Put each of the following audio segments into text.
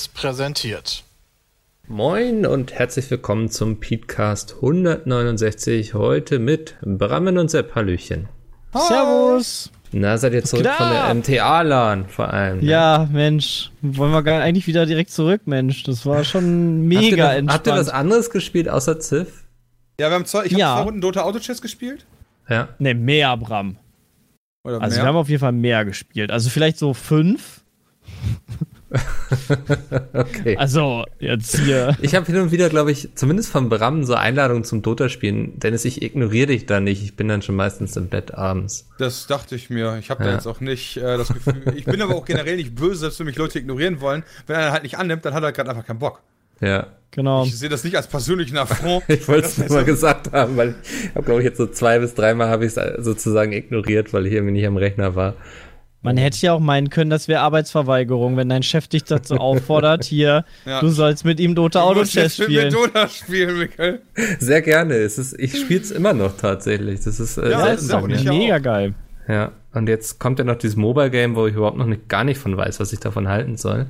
Seriös präsentiert. Moin und herzlich willkommen zum Podcast 169. Heute mit Brammen und Sepp. Hallöchen. Hi. Servus. Na, seid ihr zurück von der MTA-LAN vor allem? Ne? Ja, Mensch. Wollen wir gar eigentlich wieder direkt zurück, Mensch. Das war schon mega habt noch, entspannt. Habt ihr was anderes gespielt außer Ziff? Ja, wir haben zwei, ich ja. habe zwei Runden Dota Auto Chess gespielt. Ja. Ne, mehr, Bram. Oder also mehr? wir haben auf jeden Fall mehr gespielt. Also vielleicht so fünf. okay. Also, jetzt hier. Ich habe hin und wieder, glaube ich, zumindest von Bram so Einladungen zum Dota-Spielen. Dennis, ich ignoriere dich da nicht. Ich bin dann schon meistens im Bett abends. Das dachte ich mir. Ich habe ja. da jetzt auch nicht äh, das Gefühl. ich bin aber auch generell nicht böse, dass für mich Leute ignorieren wollen. Wenn einer halt nicht annimmt, dann hat er gerade einfach keinen Bock. Ja. Genau. Ich sehe das nicht als persönlichen Affront. ich wollte es nur mal gesagt haben, weil ich habe, glaube ich, jetzt so zwei bis dreimal habe ich es sozusagen ignoriert, weil ich irgendwie nicht am Rechner war. Man hätte ja auch meinen können, das wäre Arbeitsverweigerung, wenn dein Chef dich dazu auffordert, hier, ja. du sollst mit ihm Dota Auto Chess spielen. Mit Dota spielen, Michael. Sehr gerne. Es ist, ich spiele es immer noch tatsächlich. Das ist, äh, ja, das ist auch mega auch. geil. Ja, und jetzt kommt ja noch dieses Mobile Game, wo ich überhaupt noch nicht, gar nicht von weiß, was ich davon halten soll.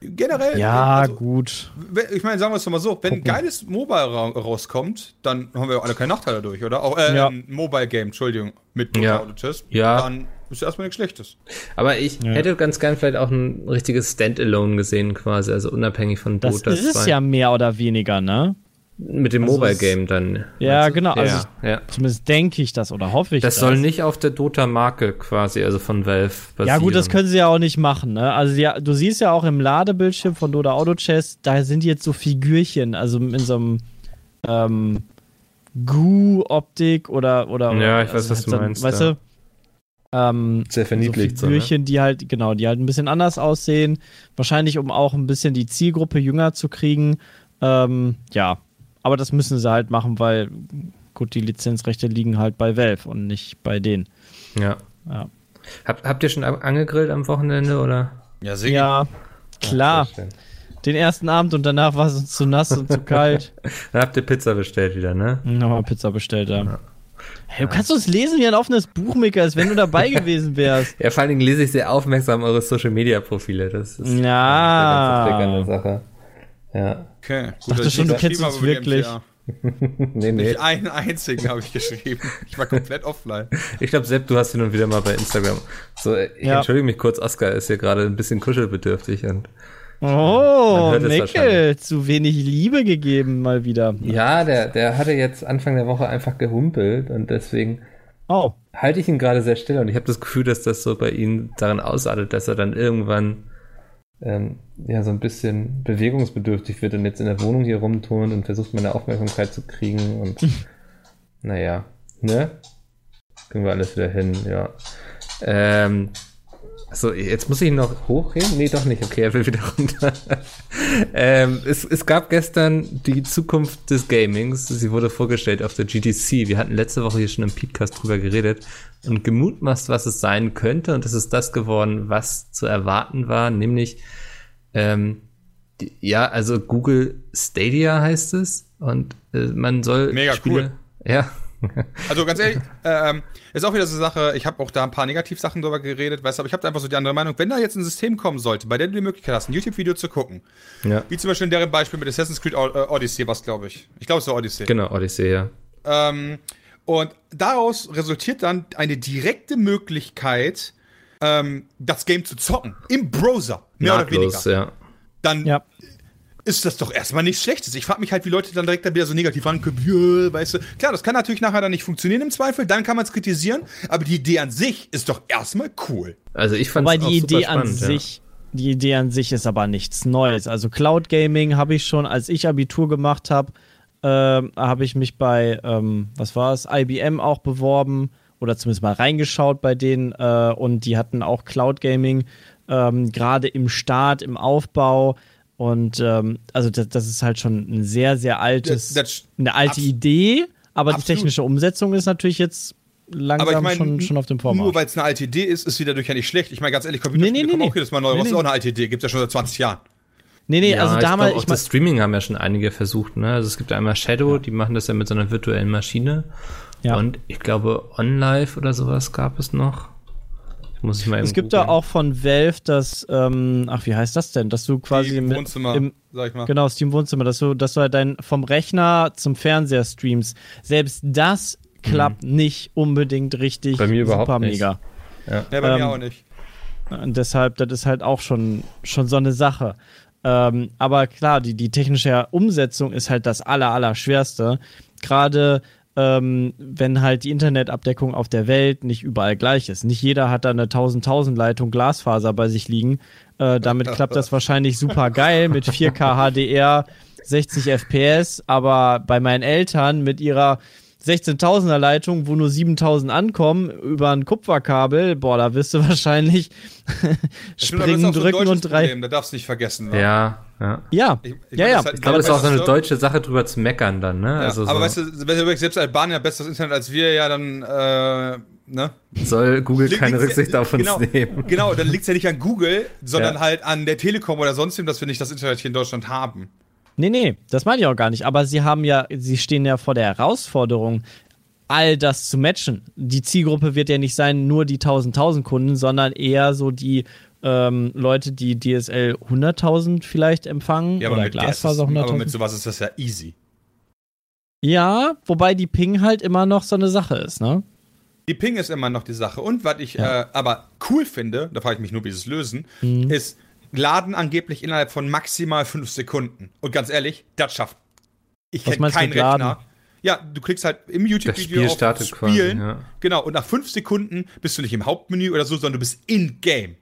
Generell. Ja, also, gut. Ich meine, sagen wir es doch mal so: Wenn ein geiles Mobile ra rauskommt, dann haben wir alle keinen Nachteil dadurch, oder? Auch äh, ja. ein Mobile Game, Entschuldigung, mit ja. Auto Chess. Ja. Dann ist erstmal nichts Schlechtes. Aber ich ja. hätte ganz gern vielleicht auch ein richtiges Standalone gesehen, quasi, also unabhängig von Dota. Das ist es ja mehr oder weniger, ne? Mit dem also Mobile Game dann. Ja, genau. Also ja, ja. Zumindest denke ich das oder hoffe ich das. Das soll nicht auf der Dota-Marke quasi, also von Valve basieren. Ja, gut, das können sie ja auch nicht machen, ne? Also, ja, du siehst ja auch im Ladebildschirm von Dota Auto Chess, da sind jetzt so Figürchen, also in so einem ähm, Goo-Optik oder, oder. Ja, ich weiß, also was du meinst. Weißt ja. du? Ähm, Sehr verniedlicht. So Figürchen, so, ne? die halt, genau, die halt ein bisschen anders aussehen. Wahrscheinlich, um auch ein bisschen die Zielgruppe jünger zu kriegen. Ähm, ja, aber das müssen sie halt machen, weil, gut, die Lizenzrechte liegen halt bei Valve und nicht bei denen. Ja. ja. Hab, habt ihr schon angegrillt am Wochenende, oder? Ja, sicher. Ja, klar. Ja, den ersten Abend und danach war es uns zu nass und zu kalt. Dann habt ihr Pizza bestellt wieder, ne? Nochmal Pizza bestellt, ja. ja. Hey, du kannst uns lesen wie ein offenes Buchmaker, als wenn du dabei gewesen wärst. Ja, vor allen Dingen lese ich sehr aufmerksam eure Social Media Profile. Das ist ja. eine ganz Sache. Ja. Okay. Gut, dachte schon, du kennst uns wirklich. nee, nee. Nicht einen einzigen habe ich geschrieben. Ich war komplett offline. Ich glaube, Sepp, du hast hin und wieder mal bei Instagram. So, ich ja. entschuldige mich kurz, Oscar ist hier gerade ein bisschen kuschelbedürftig und Oh, Mickel, zu wenig Liebe gegeben mal wieder. Ja, der, der hatte jetzt Anfang der Woche einfach gehumpelt und deswegen oh. halte ich ihn gerade sehr still und ich habe das Gefühl, dass das so bei ihm daran ausartet, dass er dann irgendwann ähm, ja so ein bisschen bewegungsbedürftig wird und jetzt in der Wohnung hier rumturnt und versucht meine Aufmerksamkeit zu kriegen und naja, ne? Kriegen wir alles wieder hin, ja. Ähm, Achso, jetzt muss ich noch hochheben? Nee, doch nicht. Okay, er will wieder runter. ähm, es, es gab gestern die Zukunft des Gamings. Sie wurde vorgestellt auf der GTC. Wir hatten letzte Woche hier schon im Podcast drüber geredet und gemutmaßt, was es sein könnte. Und es ist das geworden, was zu erwarten war, nämlich ähm, die, ja, also Google Stadia heißt es. Und äh, man soll Mega Spiele, cool. Ja, also ganz ehrlich, ähm, ist auch wieder so eine Sache, ich habe auch da ein paar Negativsachen drüber geredet, weißt du, aber ich habe einfach so die andere Meinung, wenn da jetzt ein System kommen sollte, bei dem du die Möglichkeit hast, ein YouTube-Video zu gucken, ja. wie zum Beispiel in deren Beispiel mit Assassin's Creed äh, Odyssey, was glaube ich. Ich glaube, es war Odyssey. Genau, Odyssey, ja. Ähm, und daraus resultiert dann eine direkte Möglichkeit, ähm, das Game zu zocken. Im Browser, mehr Nahtlos, oder weniger. Ja. Dann ja ist das doch erstmal nichts Schlechtes. Ich frage mich halt, wie Leute dann direkt da wieder so negativ rankommen, weißt du. Klar, das kann natürlich nachher dann nicht funktionieren im Zweifel, dann kann man es kritisieren, aber die Idee an sich ist doch erstmal cool. Also ich fand es die Idee spannend, an ja. sich, die Idee an sich ist aber nichts Neues. Also Cloud Gaming habe ich schon, als ich Abitur gemacht habe, äh, habe ich mich bei, ähm, was war es, IBM auch beworben oder zumindest mal reingeschaut bei denen äh, und die hatten auch Cloud Gaming ähm, gerade im Start, im Aufbau und ähm, also das, das, ist halt schon ein sehr, sehr altes, das, das, eine alte Idee, aber absolut. die technische Umsetzung ist natürlich jetzt langsam ich mein, schon, schon auf dem Vormarsch. Nur weil es eine alte Idee ist, ist sie dadurch ja nicht schlecht. Ich meine ganz ehrlich, Computerspiele nee, nee, nee, auch jedes Mal neu. Nee, was ist auch eine alte Idee? Gibt es ja schon seit 20 Jahren. Nee, nee, ja, also damals. Ich, glaub, auch das Streaming haben ja schon einige versucht, ne? Also es gibt einmal Shadow, ja. die machen das ja mit so einer virtuellen Maschine. Ja. Und ich glaube, OnLive oder sowas gab es noch Muss ich mal Es gibt da googeln. auch von Valve das, ähm, ach, wie heißt das denn? Dass du quasi mit, Wohnzimmer, im, sag ich mal. Genau, Steam Wohnzimmer, dass du, dass du halt dein vom Rechner zum Fernseher streamst. Selbst das klappt nicht unbedingt richtig. Bei mir überhaupt super nicht. mega. Ja, bei Ähm, mir auch nicht. Und deshalb, das ist halt auch schon, schon so eine Sache. Ähm, aber klar, die, die technische Umsetzung ist halt das aller, aller schwerste. Gerade ähm, wenn halt die Internetabdeckung auf der Welt nicht überall gleich ist. Nicht jeder hat da eine 1000-1000 Leitung Glasfaser bei sich liegen. Äh, damit klappt das wahrscheinlich super geil mit 4K HDR, 60 FPS, aber bei meinen Eltern mit ihrer 16.000er Leitung, wo nur 7.000 ankommen, über ein Kupferkabel, boah, da wirst du wahrscheinlich springen, drücken und drei. Problem, Da darfst du nicht vergessen. Ja, ja. Ja, Ich- ich ja, das halt- Ich glaube, es ist auch so eine du- deutsche Sache, drüber zu meckern dann, ne? Ja, also aber so, weißt du, wenn übrigens selbst Albanien hat besseres Internet als wir, ja, dann, äh, ne? soll Google Liegt- keine Rücksicht auf uns genau, nehmen. Genau, dann liegt es ja nicht an Google, sondern Ja. halt an der Telekom oder sonstigem, dass wir nicht das Internet hier in Deutschland haben. Nee, nee, das meine ich auch gar nicht. Aber sie haben ja, sie stehen ja vor der Herausforderung, all das zu matchen. Die Zielgruppe wird ja nicht sein, nur die 1000-1000 Kunden, sondern eher so die ähm, Leute, die DSL 100.000 vielleicht empfangen Ja, aber oder Glasfaser aber 100.000. mit sowas ist das ja easy. Ja, wobei die Ping halt immer noch so eine Sache ist, ne? Die Ping ist immer noch die Sache. Und was ich Ja. äh, aber cool finde, da frage ich mich nur, wie sie es lösen, Mhm. ist Laden angeblich innerhalb von maximal fünf Sekunden. Und ganz ehrlich, das schafft. Ich kenne keinen mit Laden? Rechner. Ja, du klickst halt im Das YouTube-Video Spiel auf startet Spielen. quasi, ja. Genau, und nach fünf Sekunden bist du nicht im Hauptmenü oder so, sondern du bist in-game.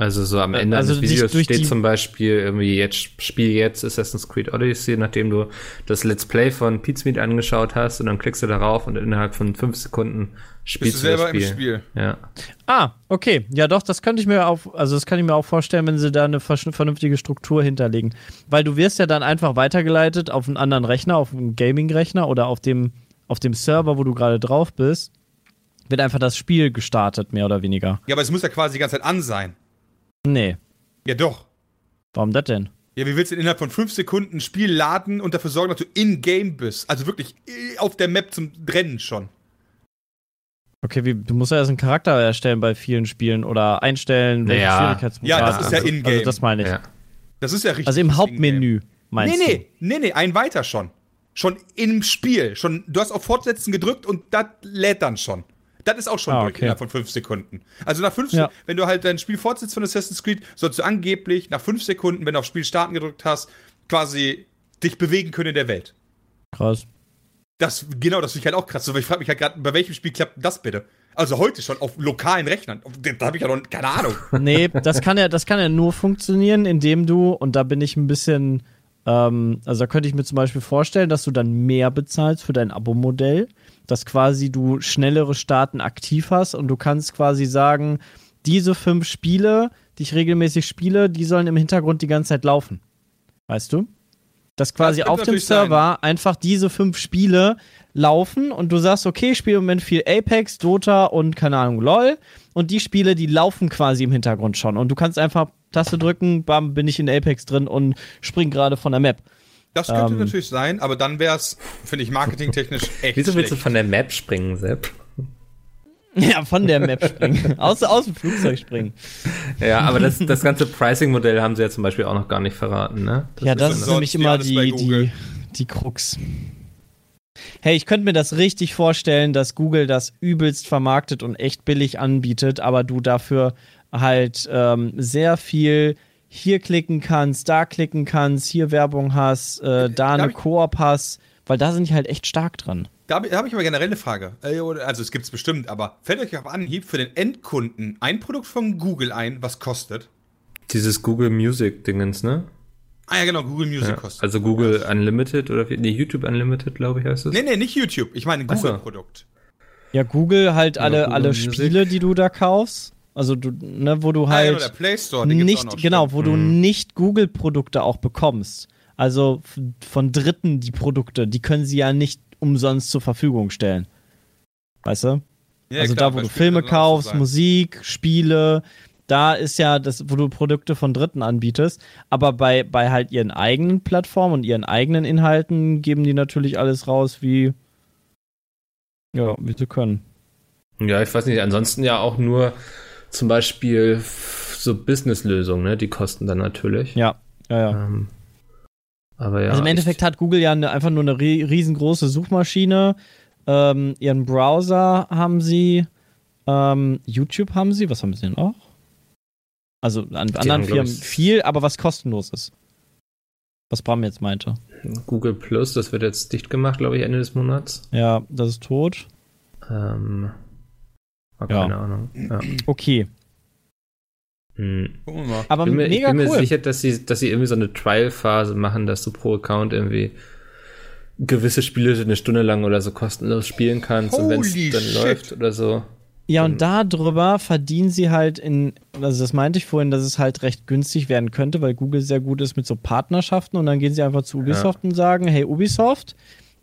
Also so am Ende Also sich Videos durch steht zum Beispiel irgendwie jetzt Spiel jetzt Assassin's Creed Odyssey, nachdem du das Let's Play von Pizmeet angeschaut hast und dann klickst du darauf und innerhalb von fünf Sekunden Bist spielst du du das selber Spiel. im Spiel. Ja. Ah, okay. Ja, doch, das könnte ich mir auch, also das kann ich mir auch vorstellen, wenn sie da eine vernünftige Struktur hinterlegen. Weil du wirst ja dann einfach weitergeleitet auf einen anderen Rechner, auf einen Gaming-Rechner oder auf dem, auf dem Server, wo du gerade drauf bist, wird einfach das Spiel gestartet, mehr oder weniger. Ja, aber es muss ja quasi die ganze Zeit an sein. Nee. Ja, doch. Warum das denn? Ja, wie willst du denn innerhalb von fünf Sekunden ein Spiel laden und dafür sorgen, dass du in-game bist? Also wirklich äh, auf der Map zum Rennen schon. Okay, wie, du musst ja erst einen Charakter erstellen bei vielen Spielen oder einstellen, welchen Naja. Schwierigkeitsgrad. Ja, das ist ja also, in-game. Also das meine ich. ja. Das ist ja richtig. Also im Hauptmenü, meinst Nee, nee, nee, nee, ein weiter schon. Schon im Spiel. Schon, du hast auf Fortsetzen gedrückt und das lädt dann schon. Das ist auch schon Ah, durch okay. innerhalb von fünf Sekunden. Also nach fünf Ja. Sekunden, wenn du halt dein Spiel fortsetzt von Assassin's Creed, sollst du angeblich nach fünf Sekunden, wenn du auf Spiel starten gedrückt hast, quasi dich bewegen können in der Welt. Krass. Das, genau, das finde ich halt auch krass. So, weil ich frage mich halt gerade, bei welchem Spiel klappt das bitte? Also heute schon auf lokalen Rechnern. Da habe ich ja noch keine Ahnung. Nee, das kann ja, das kann ja nur funktionieren, indem du, und da bin ich ein bisschen, ähm, also da könnte ich mir zum Beispiel vorstellen, dass du dann mehr bezahlst für dein Abo-Modell, dass quasi du schnellere Starten aktiv hast und du kannst quasi sagen, diese fünf Spiele, die ich regelmäßig spiele, die sollen im Hintergrund die ganze Zeit laufen. Weißt du? Dass quasi Das auf dem natürlich sein. Server einfach diese fünf Spiele laufen und du sagst, okay, ich spiele im Moment viel Apex, Dota und keine Ahnung, LOL. Und die Spiele, die laufen quasi im Hintergrund schon. Und du kannst einfach Taste drücken, bam, bin ich in Apex drin und spring gerade von der Map. Das könnte Ähm. natürlich sein, aber dann wäre es, finde ich, marketingtechnisch echt Wieso willst du von der Map springen, Sepp? Ja, von der Map springen. aus, aus dem Flugzeug springen. Ja, aber das, das ganze Pricing-Modell haben sie ja zum Beispiel auch noch gar nicht verraten, ne? ja, das ist nämlich immer die, die, die Krux. Hey, ich könnte mir das richtig vorstellen, dass Google das übelst vermarktet und echt billig anbietet, aber du dafür halt ähm, sehr viel hier klicken kannst, da klicken kannst, hier Werbung hast, äh, da eine Darf ich- Koop hast, weil da sind die halt echt stark dran. Da habe hab ich aber generell eine Frage. Äh, Also es gibt es bestimmt, aber fällt euch auf Anhieb für den Endkunden ein Produkt von Google ein, was kostet? Dieses Google Music-Dingens, ne? Ah ja, genau, Google Music Ja, kostet. also Google Unlimited oder nee, YouTube Unlimited, glaube ich, heißt es. nee, nee, nicht YouTube. Ich meine. Google-Produkt. Ja, Google halt alle, Google alle Music. Spiele, die du da kaufst. Also du, ne, wo du Ah, ja, halt der Play Store, den gibt's auch nicht, noch, genau, wo du nicht Google-Produkte auch bekommst. Also von Dritten die Produkte, die können sie ja nicht umsonst zur Verfügung stellen. Weißt du? Ja, also klar, da, wo du Filme kaufst. Musik, Spiele, da ist ja das, wo du Produkte von Dritten anbietest. Aber bei, bei halt ihren eigenen Plattformen und ihren eigenen Inhalten geben die natürlich alles raus, wie, ja, wie sie können. Ja, ich weiß nicht, ansonsten ja auch nur zum Beispiel so Business-Lösungen, ne? Die kosten dann natürlich. Ja, ja, ja. Ähm, aber ja. also im Endeffekt hat Google ja eine, einfach nur eine ri- riesengroße Suchmaschine. Ähm, ihren Browser haben sie. Ähm, YouTube haben sie. Was haben sie denn auch? Also an anderen haben, glaub Firmen viel, aber was kostenlos ist. Was Bram jetzt meinte. Google Plus, das wird jetzt dicht gemacht, glaube ich, Ende des Monats. Ja, das ist tot. Ähm, Ja. keine Ahnung. Ja. Okay. Hm. Gucken wir mal. Aber bin mir, ich mega bin mir cool. sicher, dass sie, dass sie irgendwie so eine Trial-Phase machen, dass du pro Account irgendwie gewisse Spiele eine Stunde lang oder so kostenlos spielen kannst und wenn es Holy dann shit. läuft oder so. Ja, und darüber verdienen sie halt in, also das meinte ich vorhin, dass es halt recht günstig werden könnte, weil Google sehr gut ist mit so Partnerschaften und dann gehen sie einfach zu Ubisoft und sagen, hey Ubisoft,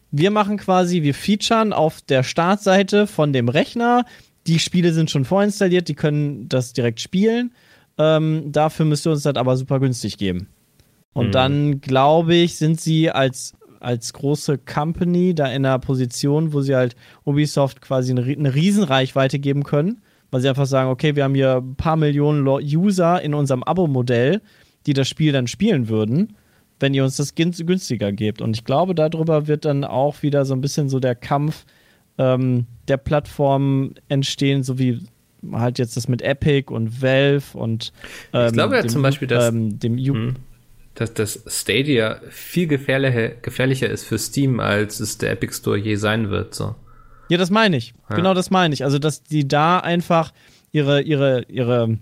wir machen quasi, wir featuren auf der Startseite von dem Rechner, die Spiele sind schon vorinstalliert, die können das direkt spielen, ähm, dafür müsst ihr uns das aber super günstig geben. Und Mhm. dann, glaube ich, sind sie als, als große Company da in einer Position, wo sie halt Ubisoft quasi eine, eine Riesenreichweite geben können, weil sie einfach sagen, okay, wir haben hier ein paar Millionen User in unserem Abo-Modell, die das Spiel dann spielen würden, wenn ihr uns das günst- günstiger gebt. Und ich glaube, darüber wird dann auch wieder so ein bisschen so der Kampf ähm, der Plattformen entstehen, so wie halt jetzt das mit Epic und Valve und ähm, glaube ja dem, zum Beispiel, dass- ähm, dem U Hm. Dass das Stadia viel gefährlicher, gefährlicher ist für Steam, als es der Epic Store je sein wird. So. Ja, das meine ich. Ja. Genau das meine ich. Also, dass die da einfach ihre, ihre, ihre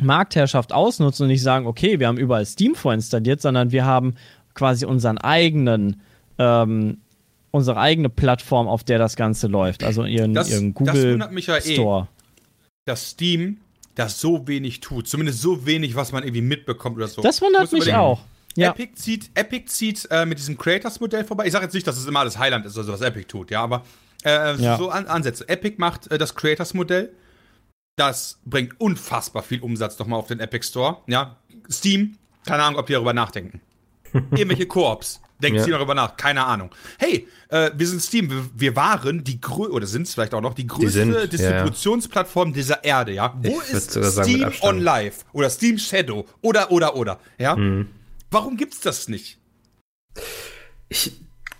Marktherrschaft ausnutzen und nicht sagen, okay, wir haben überall Steam vorinstalliert, sondern wir haben quasi unseren eigenen, ähm, unsere eigene Plattform, auf der das Ganze läuft. Also ihren, Das- ihren das Google wundert mich ja eh. Dass Steam das so wenig tut. Zumindest so wenig, was man irgendwie mitbekommt oder so. Das wundert mich überlegen. auch. Ja. Epic zieht, Epic zieht äh, mit diesem Creators-Modell vorbei. Ich sage jetzt nicht, dass es immer alles Highland ist oder so, was Epic tut, ja, aber äh, Ja. so an, Ansätze. Epic macht äh, das Creators-Modell. Das bringt unfassbar viel Umsatz nochmal auf den Epic Store. Ja, Steam, keine Ahnung, ob die darüber nachdenken. Irgendwelche Koops. Denken Ja. sie darüber nach? Keine Ahnung. Hey, äh, wir sind Steam. Wir, wir waren die größte, oder sind es vielleicht auch noch, die größte sind, ja, ja. Distributionsplattform dieser Erde, ja? Wo Ich ist Steam on Live? Oder Steam Shadow? Oder, oder, oder. Ja? Hm. Warum gibt's das nicht? Ich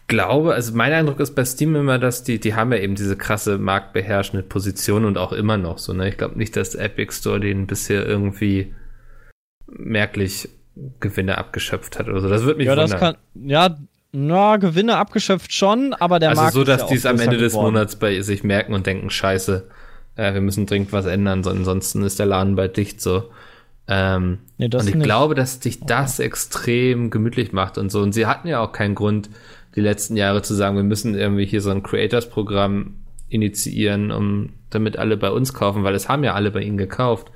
glaube, also mein Eindruck ist bei Steam immer, dass die, die haben ja eben diese krasse marktbeherrschende Position und auch immer noch so, ne? Ich glaube nicht, dass Epic Store denen bisher irgendwie merklich Gewinne abgeschöpft hat oder so. Das würde mich Ja, das wundern. kann, ja, na, Gewinne abgeschöpft schon, aber der also Markt so, ja dass auch die es am Ende des geworden. Monats bei sich merken und denken, scheiße, äh, wir müssen dringend was ändern, so, ansonsten ist der Laden bald dicht so. Ähm, Nee, das und ich nicht. glaube, dass sich das extrem gemütlich macht und so. Und sie hatten ja auch keinen Grund, die letzten Jahre zu sagen, wir müssen irgendwie hier so ein Creators-Programm initiieren, um damit alle bei uns kaufen, weil es haben ja alle bei ihnen gekauft.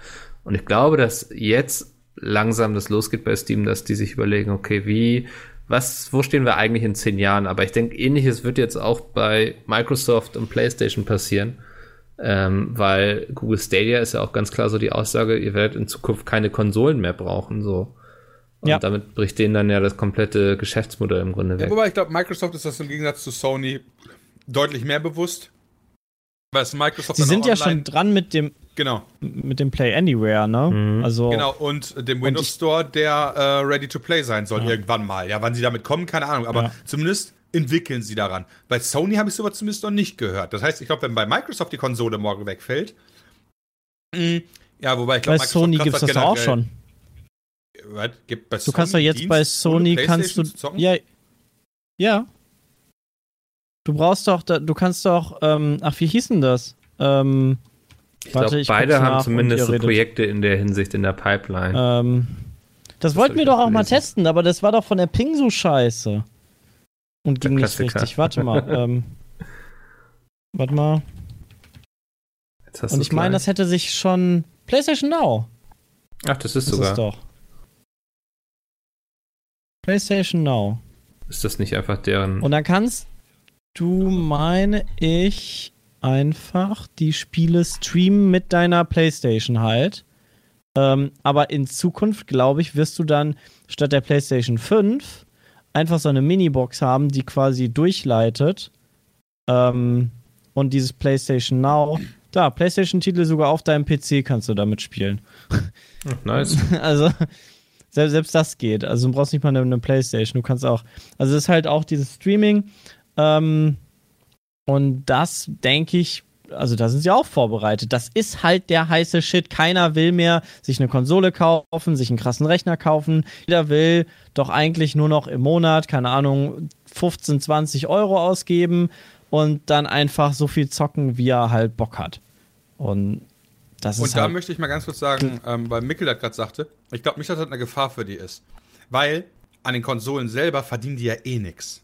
Und ich glaube, dass jetzt langsam das losgeht bei Steam, dass die sich überlegen, okay, wie, was, wo stehen wir eigentlich in zehn Jahren? Aber ich denke, ähnliches wird jetzt auch bei Microsoft und PlayStation passieren. Ähm, weil Google Stadia ist ja auch ganz klar so die Aussage, ihr werdet in Zukunft keine Konsolen mehr brauchen, so. Und Ja. damit bricht denen dann ja das komplette Geschäftsmodell im Grunde Ja, weg. wobei ich glaube, Microsoft ist das im Gegensatz zu Sony deutlich mehr bewusst. Weil es Microsoft Sie sind ja schon dran mit dem, Genau, mit dem Play Anywhere, ne? Mhm. Also, genau. Und dem Windows ich- Store, der äh, ready to play sein soll, irgendwann mal. Ja, wann sie damit kommen, keine Ahnung. Aber Ja. zumindest entwickeln sie daran. Bei Sony habe ich sowas zumindest noch nicht gehört. Das heißt, ich glaube, wenn bei Microsoft die Konsole morgen wegfällt. mh, ja, wobei ich bei glaube, Sony gibt's das doch auch schon. Was? Gibt bei Du kannst doch jetzt bei Sony kannst du ja ja du brauchst doch du kannst doch ähm, ach wie hieß denn das ähm, ich glaube, ich beide haben zumindest so. Projekte in der Hinsicht in der Pipeline. ähm, das wollten hab wir doch auch auch mal gelesen. testen aber das war doch von der Ping so scheiße und ging nicht richtig warte mal ähm, warte mal Jetzt hast und ich meine das hätte sich schon PlayStation Now Ach, das ist ist sogar. es doch PlayStation Now Ist das nicht einfach deren. Und dann kannst du, meine ich, einfach die Spiele streamen mit deiner PlayStation halt. Ähm, aber in Zukunft, glaube ich, wirst du dann statt der PlayStation 5 einfach so eine Minibox haben, die quasi durchleitet. Ähm, und dieses PlayStation Now Da, PlayStation-Titel sogar auf deinem PC kannst du damit spielen. Nice. Also, selbst, selbst das geht. Also, du brauchst nicht mal eine, eine PlayStation. Du kannst auch. Also, es ist halt auch dieses Streaming. Ähm, und das, denke ich, also da sind sie auch vorbereitet. Das ist halt der heiße Shit. Keiner will mehr sich eine Konsole kaufen, sich einen krassen Rechner kaufen. Jeder will doch eigentlich nur noch im Monat, keine Ahnung, 15, 20 Euro ausgeben und dann einfach so viel zocken, wie er halt Bock hat. Und das ist Und da halt, möchte ich mal ganz kurz sagen, ähm, weil Mikkel das gerade sagte, ich glaube nicht, dass das eine Gefahr für die ist. Weil an den Konsolen selber verdienen die ja eh nichts.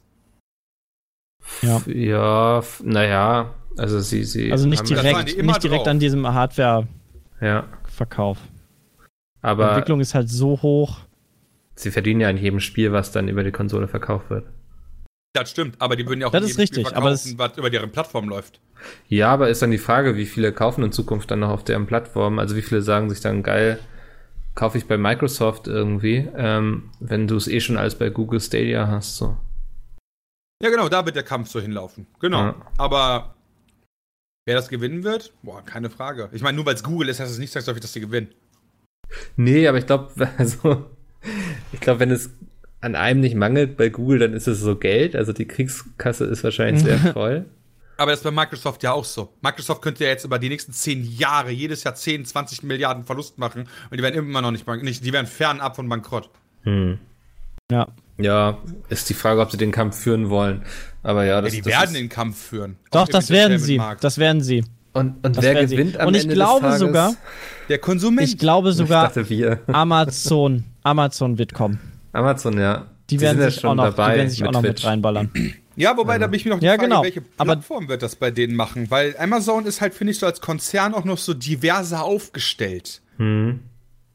Ja. Ja, naja, also sie, sie. Also nicht direkt, die nicht direkt drauf. an diesem Hardware-Verkauf. Ja, Die aber Entwicklung ist halt so hoch. sie verdienen ja an jedem Spiel, was dann über die Konsole verkauft wird. Das stimmt, aber die würden ja auch Das in ist jedem Spiel richtig, aber was über deren Plattform läuft. Ja, aber ist dann die Frage, wie viele kaufen in Zukunft dann noch auf deren Plattform? Also wie viele sagen sich dann, geil, kaufe ich bei Microsoft irgendwie, ähm, wenn du es eh schon alles bei Google Stadia hast, so. Ja, genau, da wird der Kampf so hinlaufen. Genau. Ja. Aber wer das gewinnen wird? Boah, keine Frage. Ich meine, nur weil es Google ist, heißt es nicht zwangsläufig, dass die gewinnen. Nee, aber ich glaube, also, ich glaube, wenn es an einem nicht mangelt bei Google, dann ist es so Geld. Also die Kriegskasse ist wahrscheinlich sehr voll. Aber das ist bei Microsoft ja auch so. Microsoft könnte ja jetzt über die nächsten 10 Jahre jedes Jahr 10, 20 Milliarden Verlust machen und die werden immer noch nicht, nicht die werden fernab von Bankrott. Hm. Ja. Ja, ist die Frage, ob sie den Kampf führen wollen. Aber ja, Ja, das, die das werden ist, den Kampf führen. Doch, das werden sie. Entertainment-Markt. Das werden sie. Und, und wer werden sie. gewinnt am Und ich Ende glaube des Tages? sogar, Der Konsument. ich glaube sogar, ich dachte wir. Amazon, Amazon wird kommen. Amazon, ja. Die Sie werden ja sich auch noch, die werden sich auch noch mit reinballern. ja, wobei, da bin ich mir noch die Ja, Frage, genau. welche Aber- Plattform wird das bei denen machen? Weil Amazon ist halt, finde ich, so als Konzern auch noch so diverser aufgestellt. Hm.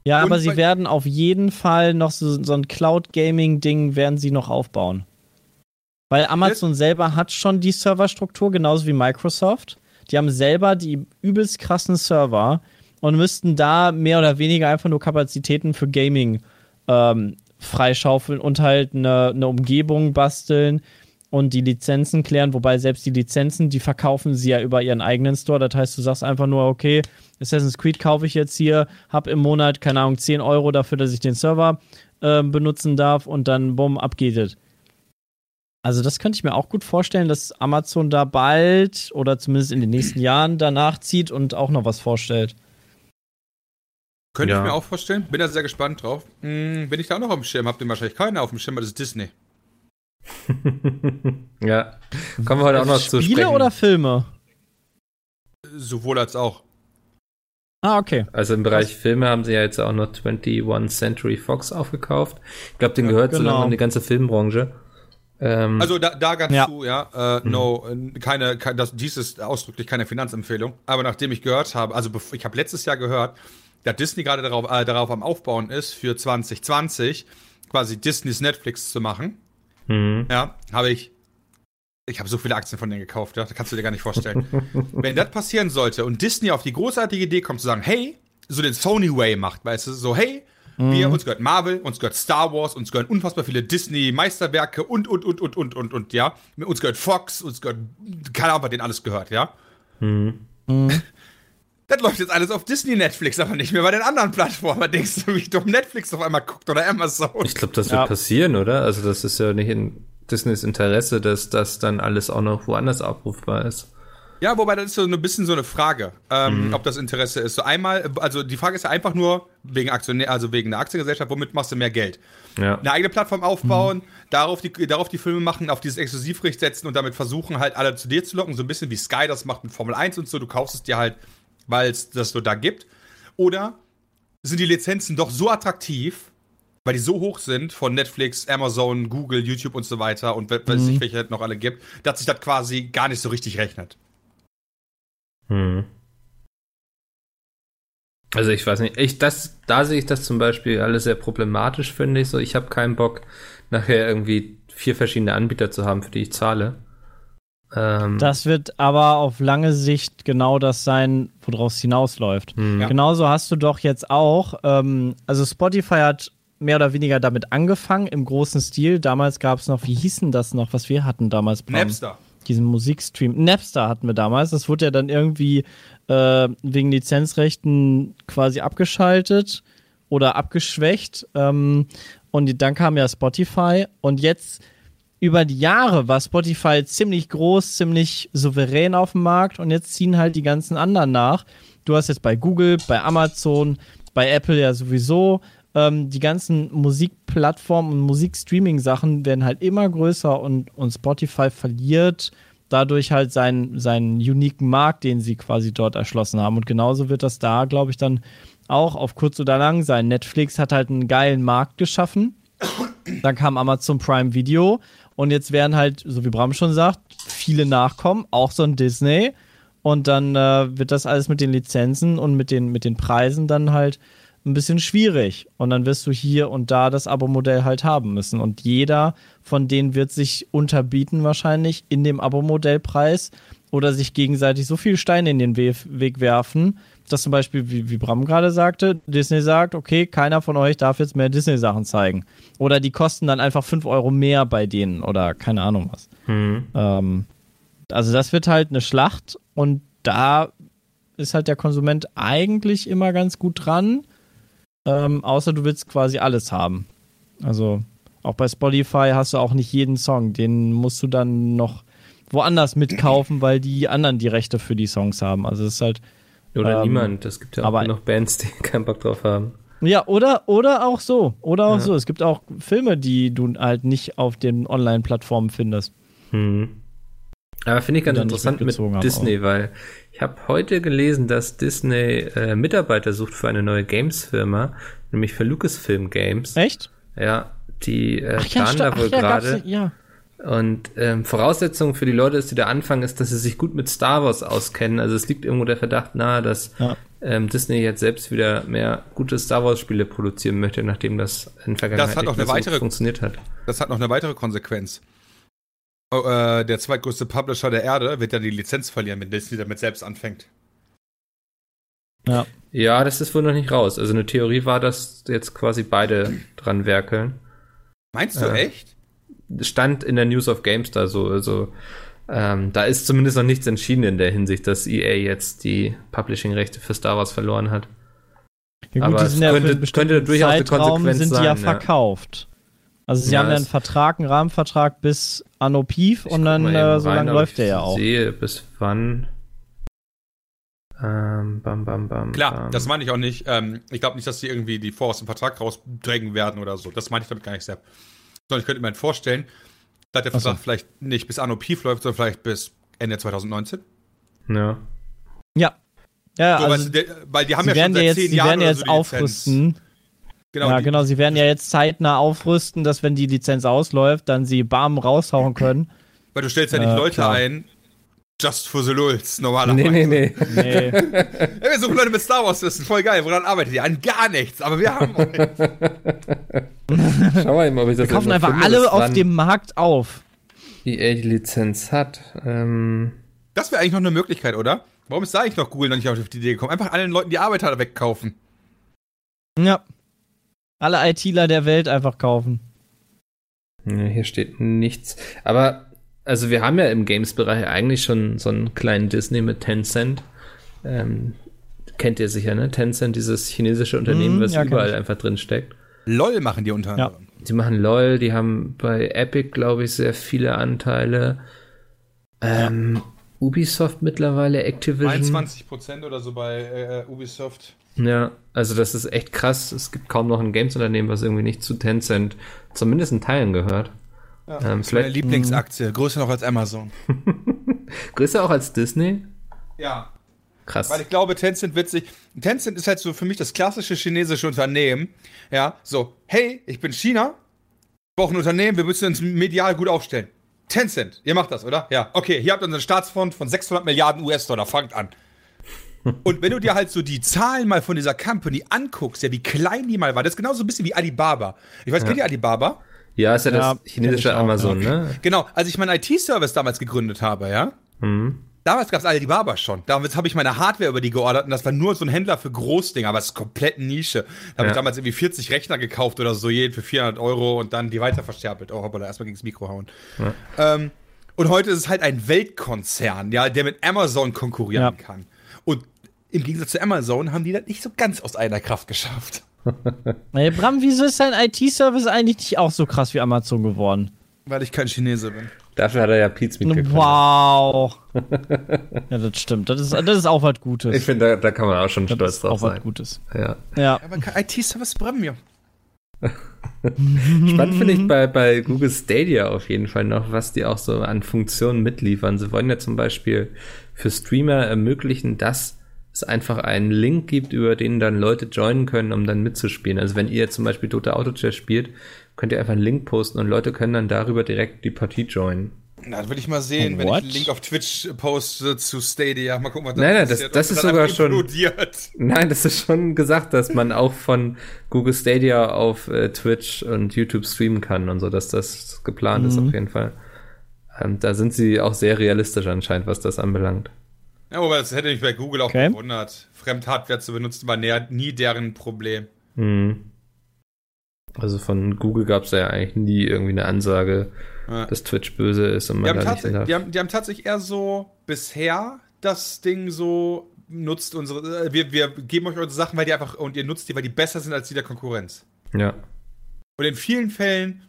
Ja, Und aber sie werden auf jeden Fall noch so, so ein Cloud-Gaming-Ding werden sie noch aufbauen. Weil Amazon selber hat schon die Serverstruktur, genauso wie Microsoft. Die haben selber die übelst krassen Server und müssten da mehr oder weniger einfach nur Kapazitäten für Gaming ähm, freischaufeln und halt eine, eine Umgebung basteln und die Lizenzen klären, wobei selbst die Lizenzen, die verkaufen sie ja über ihren eigenen Store. Das heißt, du sagst einfach nur, okay, Assassin's Creed kaufe ich jetzt hier, hab im Monat, keine Ahnung, 10 Euro dafür, dass ich den Server äh, benutzen darf und dann, bumm, ab geht es. Also das könnte ich mir auch gut vorstellen, dass Amazon da bald oder zumindest in den nächsten Jahren danach zieht und auch noch was vorstellt. Könnte Ja. ich mir auch vorstellen. Bin da sehr gespannt drauf. Hm, wenn ich da auch noch auf dem Schirm habe, den wahrscheinlich keiner auf dem Schirm, weil das ist Disney. ja. Kommen wir heute auch noch zu Spiele sprechen. oder Filme? Sowohl als auch. Ah, okay. Also im Bereich Filme haben sie ja jetzt auch noch 21 Century Fox aufgekauft. Ich glaube, den gehört so genau. langsam die ganze Filmbranche. Ähm, Also da, da ganz Ja. zu, ja, äh, no, äh, keine, kein, das, dies ist ausdrücklich keine Finanzempfehlung. Aber nachdem ich gehört habe, also ich habe letztes Jahr gehört, dass Disney gerade darauf, äh, darauf am Aufbauen ist, für 2020 quasi Disneys Netflix zu machen. Mhm. Ja, habe ich. Ich habe so viele Aktien von denen gekauft, ja, das kannst du dir gar nicht vorstellen. Wenn das passieren sollte und Disney auf die großartige Idee kommt zu sagen, hey, so den Sony Way macht, weißt du, so hey, wir uns gehört Marvel, uns gehört Star Wars, uns gehören unfassbar viele Disney Meisterwerke und und und und und und und ja, uns gehört Fox, uns gehört keine Ahnung, was denen alles gehört, ja. Das läuft jetzt alles auf Disney Netflix, aber nicht mehr bei den anderen Plattformen. Da Denkst du, wie dumm Netflix auf einmal guckt oder Amazon? Ich glaube, das wird Ja. passieren, oder? Also das ist ja nicht in Disneys Interesse, dass das dann alles auch noch woanders abrufbar ist. Ja, wobei das ist so ein bisschen so eine Frage, ähm, ob das Interesse ist. So einmal, also die Frage ist ja einfach nur wegen Aktionär, also wegen der Aktiengesellschaft, womit machst du mehr Geld? Ja. Eine eigene Plattform aufbauen, darauf, die, darauf die Filme machen, auf dieses Exklusivrecht setzen und damit versuchen halt alle zu dir zu locken, so ein bisschen wie Sky das macht mit Formel 1 und so. Du kaufst es dir halt, weil es das so da gibt. Oder sind die Lizenzen doch so attraktiv, weil die so hoch sind von Netflix, Amazon, Google, YouTube und so weiter und we- weiß Mhm. ich, welche es noch alle gibt, dass sich das quasi gar nicht so richtig rechnet. Hm. Also ich weiß nicht, ich das, da sehe ich das zum Beispiel alles sehr problematisch, finde ich. So, ich habe keinen Bock, nachher irgendwie vier verschiedene Anbieter zu haben, für die ich zahle. Ähm, Das wird aber auf lange Sicht genau das sein, worauf es hinausläuft. hm. Ja. Genauso hast du doch jetzt auch, ähm, also Spotify hat mehr oder weniger damit angefangen im großen Stil. Damals gab es noch, wie hießen das noch, was wir hatten damals? Bram? Napster. diesen Musikstream. Napster hatten wir damals. Das wurde ja dann irgendwie äh, wegen Lizenzrechten quasi abgeschaltet oder abgeschwächt. Ähm, und dann kam ja Spotify. Und jetzt über die Jahre war Spotify ziemlich groß, ziemlich souverän auf dem Markt. Und jetzt ziehen halt die ganzen anderen nach. Du hast jetzt bei Google, bei Amazon, bei Apple ja sowieso ähm, die ganzen Musikplattformen und Musikstreaming-Sachen werden halt immer größer und, und Spotify verliert dadurch halt seinen, seinen uniken Markt, den sie quasi dort erschlossen haben. Und genauso wird das da, glaube ich, dann auch auf kurz oder lang sein. Netflix hat halt einen geilen Markt geschaffen. Dann kam Amazon Prime Video und jetzt werden halt, so wie Bram schon sagt, viele nachkommen, auch so ein Disney. Und dann äh, wird das alles mit den Lizenzen und mit den, mit den Preisen dann halt ein bisschen schwierig. Und dann wirst du hier und da das Abo-Modell halt haben müssen. Und jeder von denen wird sich unterbieten wahrscheinlich in dem Abo-Modellpreis oder sich gegenseitig so viel Steine in den We Weg werfen, dass zum Beispiel, wie, wie Bram gerade sagte, Disney sagt, okay, keiner von euch darf jetzt mehr Disney-Sachen zeigen. Oder die kosten dann einfach 5 Euro mehr bei denen oder keine Ahnung was. Hm. Ähm, also das wird halt eine Schlacht und da ist halt der Konsument eigentlich immer ganz gut dran ähm, außer du willst quasi alles haben. Also auch bei Spotify hast du auch nicht jeden Song. Den musst du dann noch woanders mitkaufen, weil die anderen die Rechte für die Songs haben. Also es ist halt. Oder ähm, niemand. Es gibt ja auch aber- noch Bands, die keinen Bock drauf haben. Ja, oder, oder auch so. Oder auch Ja. so. Es gibt auch Filme, die du halt nicht auf den Online-Plattformen findest. Hm. Aber finde ich ganz interessant mit Disney, weil ich habe heute gelesen, dass Disney äh, Mitarbeiter sucht für eine neue Games-Firma, nämlich für Lucasfilm Games. Echt? Ja, die äh, Ach ja, planen da wohl gerade. Ja. Und ähm, Voraussetzung für die Leute, dass die da anfangen, ist, dass sie sich gut mit Star Wars auskennen. Also es liegt irgendwo der Verdacht nahe, dass Ja. ähm, Disney jetzt selbst wieder mehr gute Star Wars Spiele produzieren möchte, nachdem das in Vergangenheit Das hat nicht auch eine mehr so weitere- funktioniert hat. Das hat noch eine weitere Konsequenz. Oh, äh, der zweitgrößte Publisher der Erde wird ja die Lizenz verlieren, wenn Disney damit selbst anfängt. ja. Ja, das ist wohl noch nicht raus. Also eine Theorie war, dass jetzt quasi beide dran werkeln. Meinst du Ja. echt? Stand in der News of Games da so. Also ähm, da ist zumindest noch nichts entschieden in der Hinsicht, dass EA jetzt die Publishing-Rechte für Star Wars verloren hat. Ja, gut, Aber die es sind ja für könnte- bestimmten könnte durchaus eine Konsequenz sind die ja sein, ja. verkauft. Also sie Ja, haben ja einen Vertrag, einen Rahmenvertrag bis Anno Pief Ich und dann äh, so lange läuft ich der ja auch. sehe, bis wann. Ähm, bam, bam, bam. Klar, bam. das meine ich auch nicht. Ähm, ich glaube nicht, dass die irgendwie die vor aus dem Vertrag rausdrängen werden oder so. Das meine ich damit gar nicht, Sepp. Sondern ich könnte mir halt vorstellen, dass der Ach so. Vertrag vielleicht nicht bis Anno Pief läuft, sondern vielleicht bis Ende 2019. Ja. Ja. Ja, So, also weißt du, weil die haben sie ja schon werden ja seit jetzt, zehn sie Jahren werden jetzt so Lizenz. aufrüsten. Genau, ja, die, genau, sie werden ja jetzt zeitnah aufrüsten, dass wenn die Lizenz ausläuft, dann sie bam raushauen können. Weil du stellst ja nicht Äh, Leute klar. ein, just for the lulz, normalerweise. Nee, nee, nee. Nee. Ja, wir suchen Leute mit Star Wars Wissen, voll geil. Woran arbeitet ihr? An gar nichts, aber wir haben euch. Schau mal ob ich das Wir kaufen einfach finde, alle auf dem Markt auf. Die Lizenz hat. Ähm, Das wäre eigentlich noch eine Möglichkeit, oder? Warum ist da eigentlich noch Google noch nicht auf die Idee gekommen? Einfach allen Leuten die Arbeiter wegkaufen. Ja. Alle ITler der Welt einfach kaufen. Ja, hier steht nichts. Aber, also wir haben ja im Games-Bereich eigentlich schon so einen kleinen Disney mit Tencent. Ähm, kennt ihr sicher, ne? Tencent, dieses chinesische Unternehmen, Mhm, was ja, überall ich. einfach drin steckt. LOL machen die unter Ja. anderem. Die machen LOL, die haben bei Epic, glaube ich, sehr viele Anteile. Ähm, Ubisoft mittlerweile, Activision. 21% oder so bei äh, Ubisoft. Ja, also das ist echt krass. Es gibt kaum noch ein Games-Unternehmen, was irgendwie nicht zu Tencent zumindest in Teilen gehört. Ja, Ähm, das ist meine Lieblingsaktie, größer noch als Amazon. Größer auch als Disney? Ja, Krass. weil ich glaube, Tencent wird sich. Tencent ist halt so für mich das klassische chinesische Unternehmen. Ja, so, hey, ich bin China, brauche ein Unternehmen, wir müssen uns medial gut aufstellen. Tencent, ihr macht das, oder? Ja, okay, hier habt ihr unseren Staatsfonds von 600 Milliarden US-Dollar, fangt an. Und wenn du dir halt so die Zahlen mal von dieser Company anguckst, ja, wie klein die mal war, das ist genauso ein bisschen wie Alibaba. Ich weiß, kennt ihr Alibaba? Ja, ist ja, Ja, das chinesische Amazon, ne? Genau, als ich meinen IT-Service damals gegründet habe, ja, Mhm. damals gab es Alibaba schon. Damals habe ich meine Hardware über die geordert und das war nur so ein Händler für Großdinger, aber es ist komplett Nische. Da habe Ja. ich damals irgendwie 40 Rechner gekauft oder so, jeden für 400 Euro und dann die weiter versterbelt. Oh, hoppala, erstmal gegen das Mikro hauen. Ähm, Und heute ist es halt ein Weltkonzern, ja, der mit Amazon konkurrieren Ja. kann. Und im Gegensatz zu Amazon haben die das nicht so ganz aus einer Kraft geschafft. Ey, Bram, wieso ist dein IT-Service eigentlich nicht auch so krass wie Amazon geworden? Weil ich kein Chinese bin. Dafür hat er ja Pete's mitgekommen. Wow. ja, das stimmt. Das ist, das ist auch was Gutes. Ich finde, da, da kann man auch schon das stolz ist drauf auch was sein. Gutes. Ja. Ja. Aber kein IT-Service Bram mir. Spannend finde ich bei, bei Google Stadia auf jeden Fall noch, was die auch so an Funktionen mitliefern. Sie wollen ja zum Beispiel für Streamer ermöglichen, dass es einfach einen Link gibt, über den dann Leute joinen können, um dann mitzuspielen. Also wenn ihr zum Beispiel Tote Auto Chess spielt, könnt ihr einfach einen Link posten und Leute können dann darüber direkt die Partie joinen. Na, das will ich mal sehen, wenn What? ich einen Link auf Twitch poste zu Stadia. Mal gucken, was Nein, nein, das- passiert. das ist sogar schon-. Nein, das ist schon gesagt, dass man auch von Google Stadia auf äh, Twitch und YouTube streamen kann und so, dass das geplant ist auf jeden Fall. Ähm, da sind sie auch sehr realistisch anscheinend, was das anbelangt. Ja, aber das hätte mich bei Google auch Okay. gewundert. Fremdhardware zu benutzen war näher, nie deren Problem. Mhm. Also von Google gab es ja eigentlich nie irgendwie eine Ansage, Ja. dass Twitch böse ist und Die man haben, da nicht darf. die, haben, die haben tatsächlich eher so bisher das Ding so nutzt unsere. äh, Wir, wir geben euch unsere Sachen, weil die einfach und ihr nutzt die, weil die besser sind als die der Konkurrenz. Ja. Und in vielen Fällen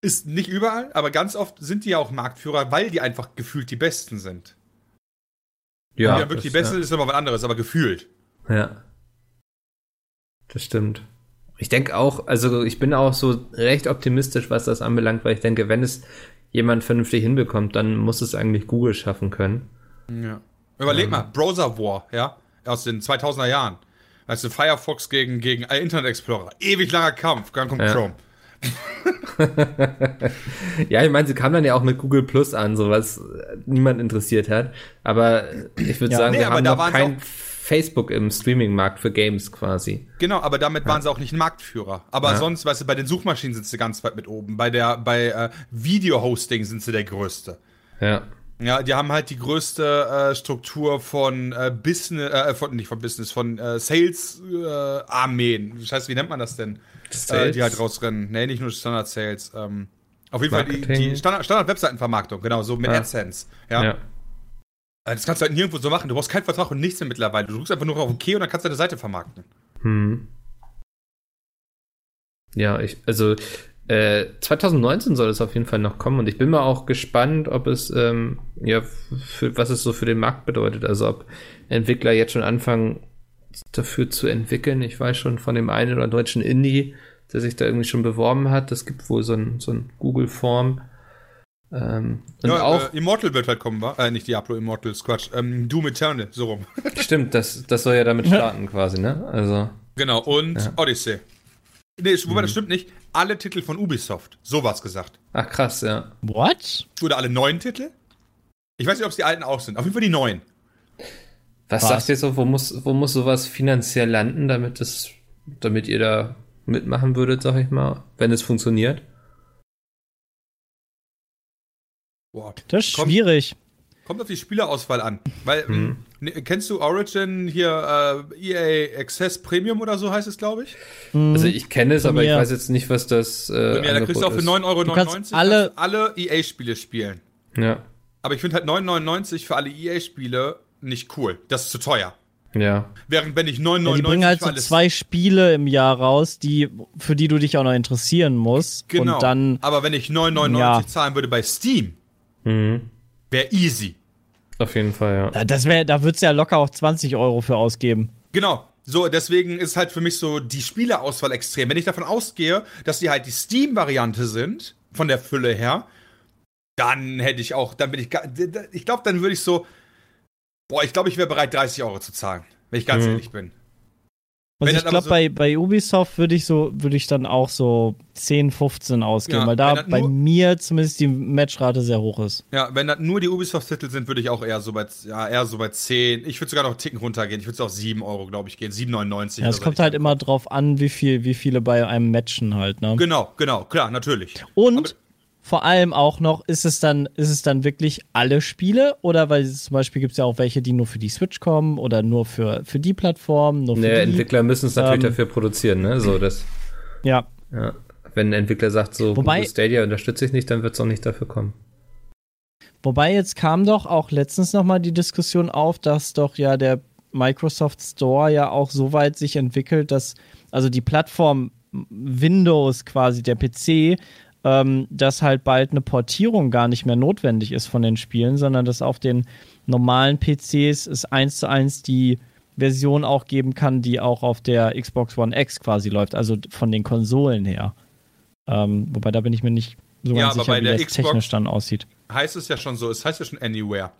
ist nicht überall, aber ganz oft sind die ja auch Marktführer, weil die einfach gefühlt die Besten sind. Ja, Ja, wirklich die das- Besten ist aber was anderes, aber gefühlt. Ja. ja. Das stimmt. Ich denke auch, also ich bin auch so recht optimistisch, was das anbelangt, weil ich denke, wenn es jemand vernünftig hinbekommt, dann muss es eigentlich Google schaffen können. Ja. Überleg mal, Browser War, ja, aus den 2000er Jahren. Weißt du, Firefox gegen, gegen Internet Explorer. Ewig langer Kampf. Dann kommt Ja. Chrome. Ja, ich meine, sie kam dann ja auch mit Google Plus an, so was äh, niemand interessiert hat. Aber ich würde Ja. sagen, Nee, wir haben da noch kein Facebook im Streaming-Markt für Games quasi. Genau, aber damit waren sie auch nicht ein Marktführer. Aber Ja. sonst, weißt du, bei den Suchmaschinen sind sie ganz weit mit oben. Bei der, bei äh, Video-Hosting sind sie der Größte. Ja. Ja, die haben halt die größte äh, Struktur von äh, Business, äh, von, nicht von Business, von äh, Sales-Armeen. Scheiße, wie nennt man das denn? Äh, Sales? die halt rausrennen. Nee, nicht nur Standard-Sales. Ähm, auf jeden Fall die, Marketing. die Standard- Standard-Webseitenvermarktung, genau, so mit Ja. AdSense. Ja. Ja. Äh, Das kannst du halt nirgendwo so machen. Du brauchst keinen Vertrag und nichts mehr mittlerweile. Du drückst einfach nur auf OK und dann kannst du deine Seite vermarkten. Hm. Ja, ich, also äh, 2019 soll es auf jeden Fall noch kommen und ich bin mal auch gespannt, ob es, ähm, ja, für, was es so für den Markt bedeutet. Also ob Entwickler jetzt schon anfangen, dafür zu entwickeln. Ich weiß schon von dem einen oder deutschen Indie, der sich da irgendwie schon beworben hat. Es gibt wohl so ein, so ein Google-Form. Ähm, und ja, auch, Äh, Immortal wird halt kommen, wa? Äh, nicht Diablo Immortal, Quatsch. Ähm, Doom Eternal, so rum. stimmt, das, das soll ja damit starten quasi, ne? Also, genau, und Ja. Odyssey. Nee, wobei das stimmt nicht. Alle Titel von Ubisoft. So war's gesagt. ach krass, ja. What? Oder alle neuen Titel? Ich weiß nicht, ob es die alten auch sind. Auf jeden Fall die neuen. Was, Was? sagt ihr so, wo muss, wo muss sowas finanziell landen, damit es, damit ihr da mitmachen würdet, sag ich mal, wenn es funktioniert? Boah. Das ist schwierig. Kommt auf die Spielerauswahl an. Weil, Hm. ne, kennst du Origin hier, äh, EA Access Premium oder so heißt es, glaube ich? Also ich kenne es, aber ich weiß jetzt nicht, was das äh, ja, da kriegst du auch für ist. 9,99 Euro kannst alle- alle EA-Spiele spielen. Ja, Aber ich finde halt 9,99 für alle EA-Spiele nicht cool. Das ist zu teuer. ja, Während wenn ich Ja, 9,99 die bringen halt so zwei Spiele im Jahr raus, die, für die du dich auch noch interessieren musst. Genau. Und dann, Aber wenn ich 9,99 Ja. zahlen würde bei Steam, mhm. Wäre easy. auf jeden Fall, ja. Das wär, da würdest du ja locker auch 20 Euro für ausgeben. Genau. So, deswegen ist halt für mich so die Spieleauswahl extrem. Wenn ich davon ausgehe, dass die halt die Steam-Variante sind, von der Fülle her, dann hätte ich auch, dann bin ich, ga- ich glaube, dann würde ich so, boah, ich glaube, ich wäre bereit, 30 Euro zu zahlen, wenn ich ganz Mhm. ehrlich bin. Also Wenn ich glaube, so- bei, bei Ubisoft würde ich so, würde ich dann auch so 10, 15 ausgeben, Ja, weil da bei mir zumindest die Matchrate sehr hoch ist. Ja, wenn das nur die Ubisoft-Titel sind, würde ich auch eher so bei, ja, eher so bei 10. Ich würde sogar noch einen Ticken runtergehen. Ich würde so auf 7 Euro, glaube ich, gehen. 7,99. Ja, es kommt halt immer drauf an, wie viel, wie viele bei einem matchen halt, ne? Genau, genau, klar, natürlich. Und Aber- vor allem auch noch, ist es dann, ist es dann wirklich alle Spiele? Oder weil zum Beispiel gibt es ja auch welche, die nur für die Switch kommen oder nur für, für die Plattform, nur Ne, die. Entwickler müssen es natürlich ähm, dafür produzieren, ne? So, das, Ja. ja. Wenn ein Entwickler sagt, so Wobei- Google Stadia unterstütze ich nicht, dann wird es auch nicht dafür kommen. Wobei jetzt kam doch auch letztens nochmal die Diskussion auf, dass doch ja der Microsoft Store ja auch so weit sich entwickelt, dass also die Plattform Windows quasi, der PC, ähm, dass halt bald eine Portierung gar nicht mehr notwendig ist von den Spielen, sondern dass auf den normalen PCs es eins zu eins die Version auch geben kann, die auch auf der Xbox One X quasi läuft, also von den Konsolen her. Ähm, wobei da bin ich mir nicht so Ja, ganz aber sicher, bei wie der das Xbox- technisch dann aussieht. Heißt es ja schon so, es heißt ja schon Anywhere.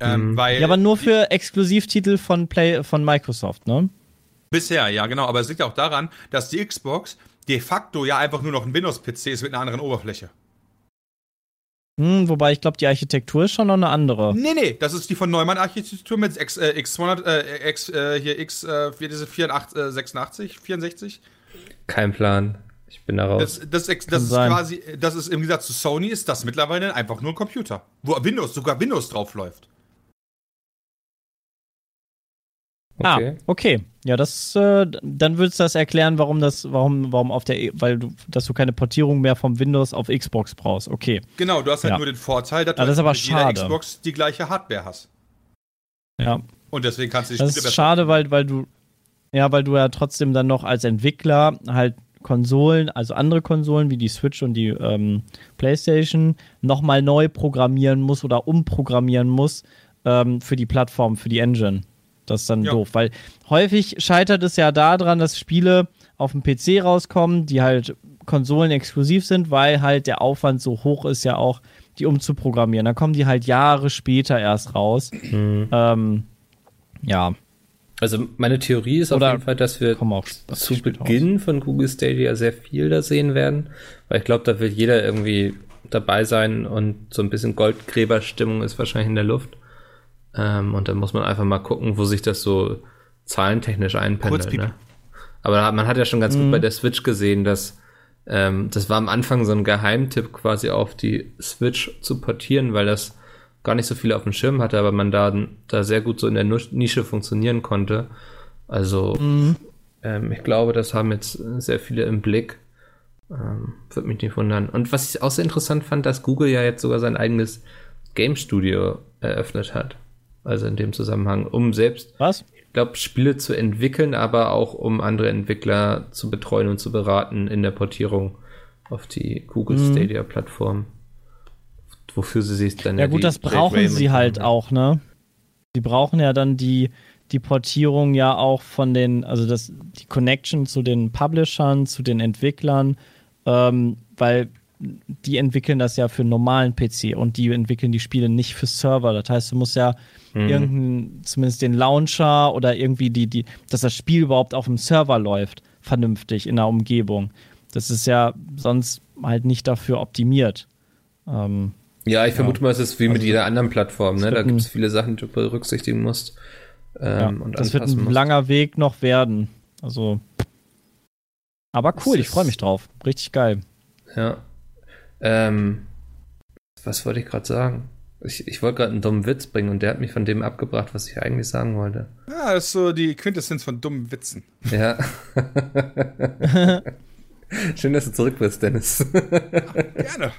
Ähm, Mhm. weil Ja, aber nur für Exklusivtitel von Play von Microsoft, ne? Bisher, ja, genau. Aber es liegt auch daran, dass die Xbox de facto ja einfach nur noch ein Windows-PC ist mit einer anderen Oberfläche. Hm, wobei ich glaube, die Architektur ist schon noch eine andere. Nee, nee, das ist die von Neumann-Architektur mit X, äh, X200, äh, X, äh, hier X, äh, wie diese 84, äh, 86, 64. Kein Plan. Ich bin da raus. Das, das, das, das ist sein. quasi, das ist im Gegensatz zu Sony, ist das mittlerweile einfach nur ein Computer. Wo Windows, sogar Windows drauf läuft. Okay. Ah, okay. Ja, das, äh, dann würdest du das erklären, warum das, warum, warum auf der, weil du, dass du keine Portierung mehr vom Windows auf Xbox brauchst. Okay. Genau, du hast halt Ja. nur den Vorteil, dass Ah, du das aber mit jeder. Xbox die gleiche Hardware hast. Ja. Und deswegen kannst du die Das Spiele ist besser. schade, weil, weil du, ja, weil du ja trotzdem dann noch als Entwickler halt Konsolen, also andere Konsolen wie die Switch und die ähm, PlayStation, nochmal neu programmieren musst oder umprogrammieren musst ähm, für die Plattform, für die Engine. Das ist dann Ja. doof, weil häufig scheitert es ja daran, dass Spiele auf dem PC rauskommen, die halt Konsolen exklusiv sind, weil halt der Aufwand so hoch ist, ja auch die umzuprogrammieren. Dann kommen die halt Jahre später erst raus. Ähm, ja, Also meine Theorie ist auf Oder jeden Fall, dass wir auch zu spät raus. Beginn von Google Stadia sehr viel da sehen werden, weil ich glaube, da will jeder irgendwie dabei sein und so ein bisschen Goldgräberstimmung ist wahrscheinlich in der Luft. Ähm, und dann muss man einfach mal gucken, wo sich das so zahlentechnisch einpendelt. Ne? Aber man hat ja schon ganz Mhm. gut bei der Switch gesehen, dass ähm, das war am Anfang so ein Geheimtipp quasi auf die Switch zu portieren, weil das gar nicht so viele auf dem Schirm hatte, aber man da, da sehr gut so in der Nische funktionieren konnte. Also ähm, ich glaube, das haben jetzt sehr viele im Blick. Ähm, Würde mich nicht wundern. Und was ich auch sehr interessant fand, dass Google ja jetzt sogar sein eigenes Game Studio eröffnet hat. Also in dem Zusammenhang, um selbst, Was? ich glaube, Spiele zu entwickeln, aber auch um andere Entwickler zu betreuen und zu beraten in der Portierung auf die Google Mhm. Stadia Plattform. Wofür sie sich dann Ja gut, die das brauchen sie halt haben. auch, ne? Die brauchen ja dann die, die Portierung ja auch von den, also das, die Connection zu den Publishern, zu den Entwicklern, ähm, weil die entwickeln das ja für einen normalen PC und die entwickeln die Spiele nicht für Server. Das heißt, du musst ja Mhm. irgendeinen, zumindest den Launcher oder irgendwie die, die, dass das Spiel überhaupt auf dem Server läuft, vernünftig in der Umgebung. Das ist ja sonst halt nicht dafür optimiert. Ähm, Ja, ich vermute mal, es ist wie mit jeder anderen Plattform. Ne? Da gibt es viele Sachen, die du berücksichtigen musst. Ja, Ähm, und das wird ein musst. langer Weg noch werden. Also. Aber cool, ich freue mich drauf. Richtig geil. Ja. Ähm, was wollte ich gerade sagen? Ich, ich wollte gerade einen dummen Witz bringen und der hat mich von dem abgebracht, was ich eigentlich sagen wollte. Ja, das ist so die Quintessenz von dummen Witzen. Ja. Schön, dass du zurück bist, Dennis. Gerne.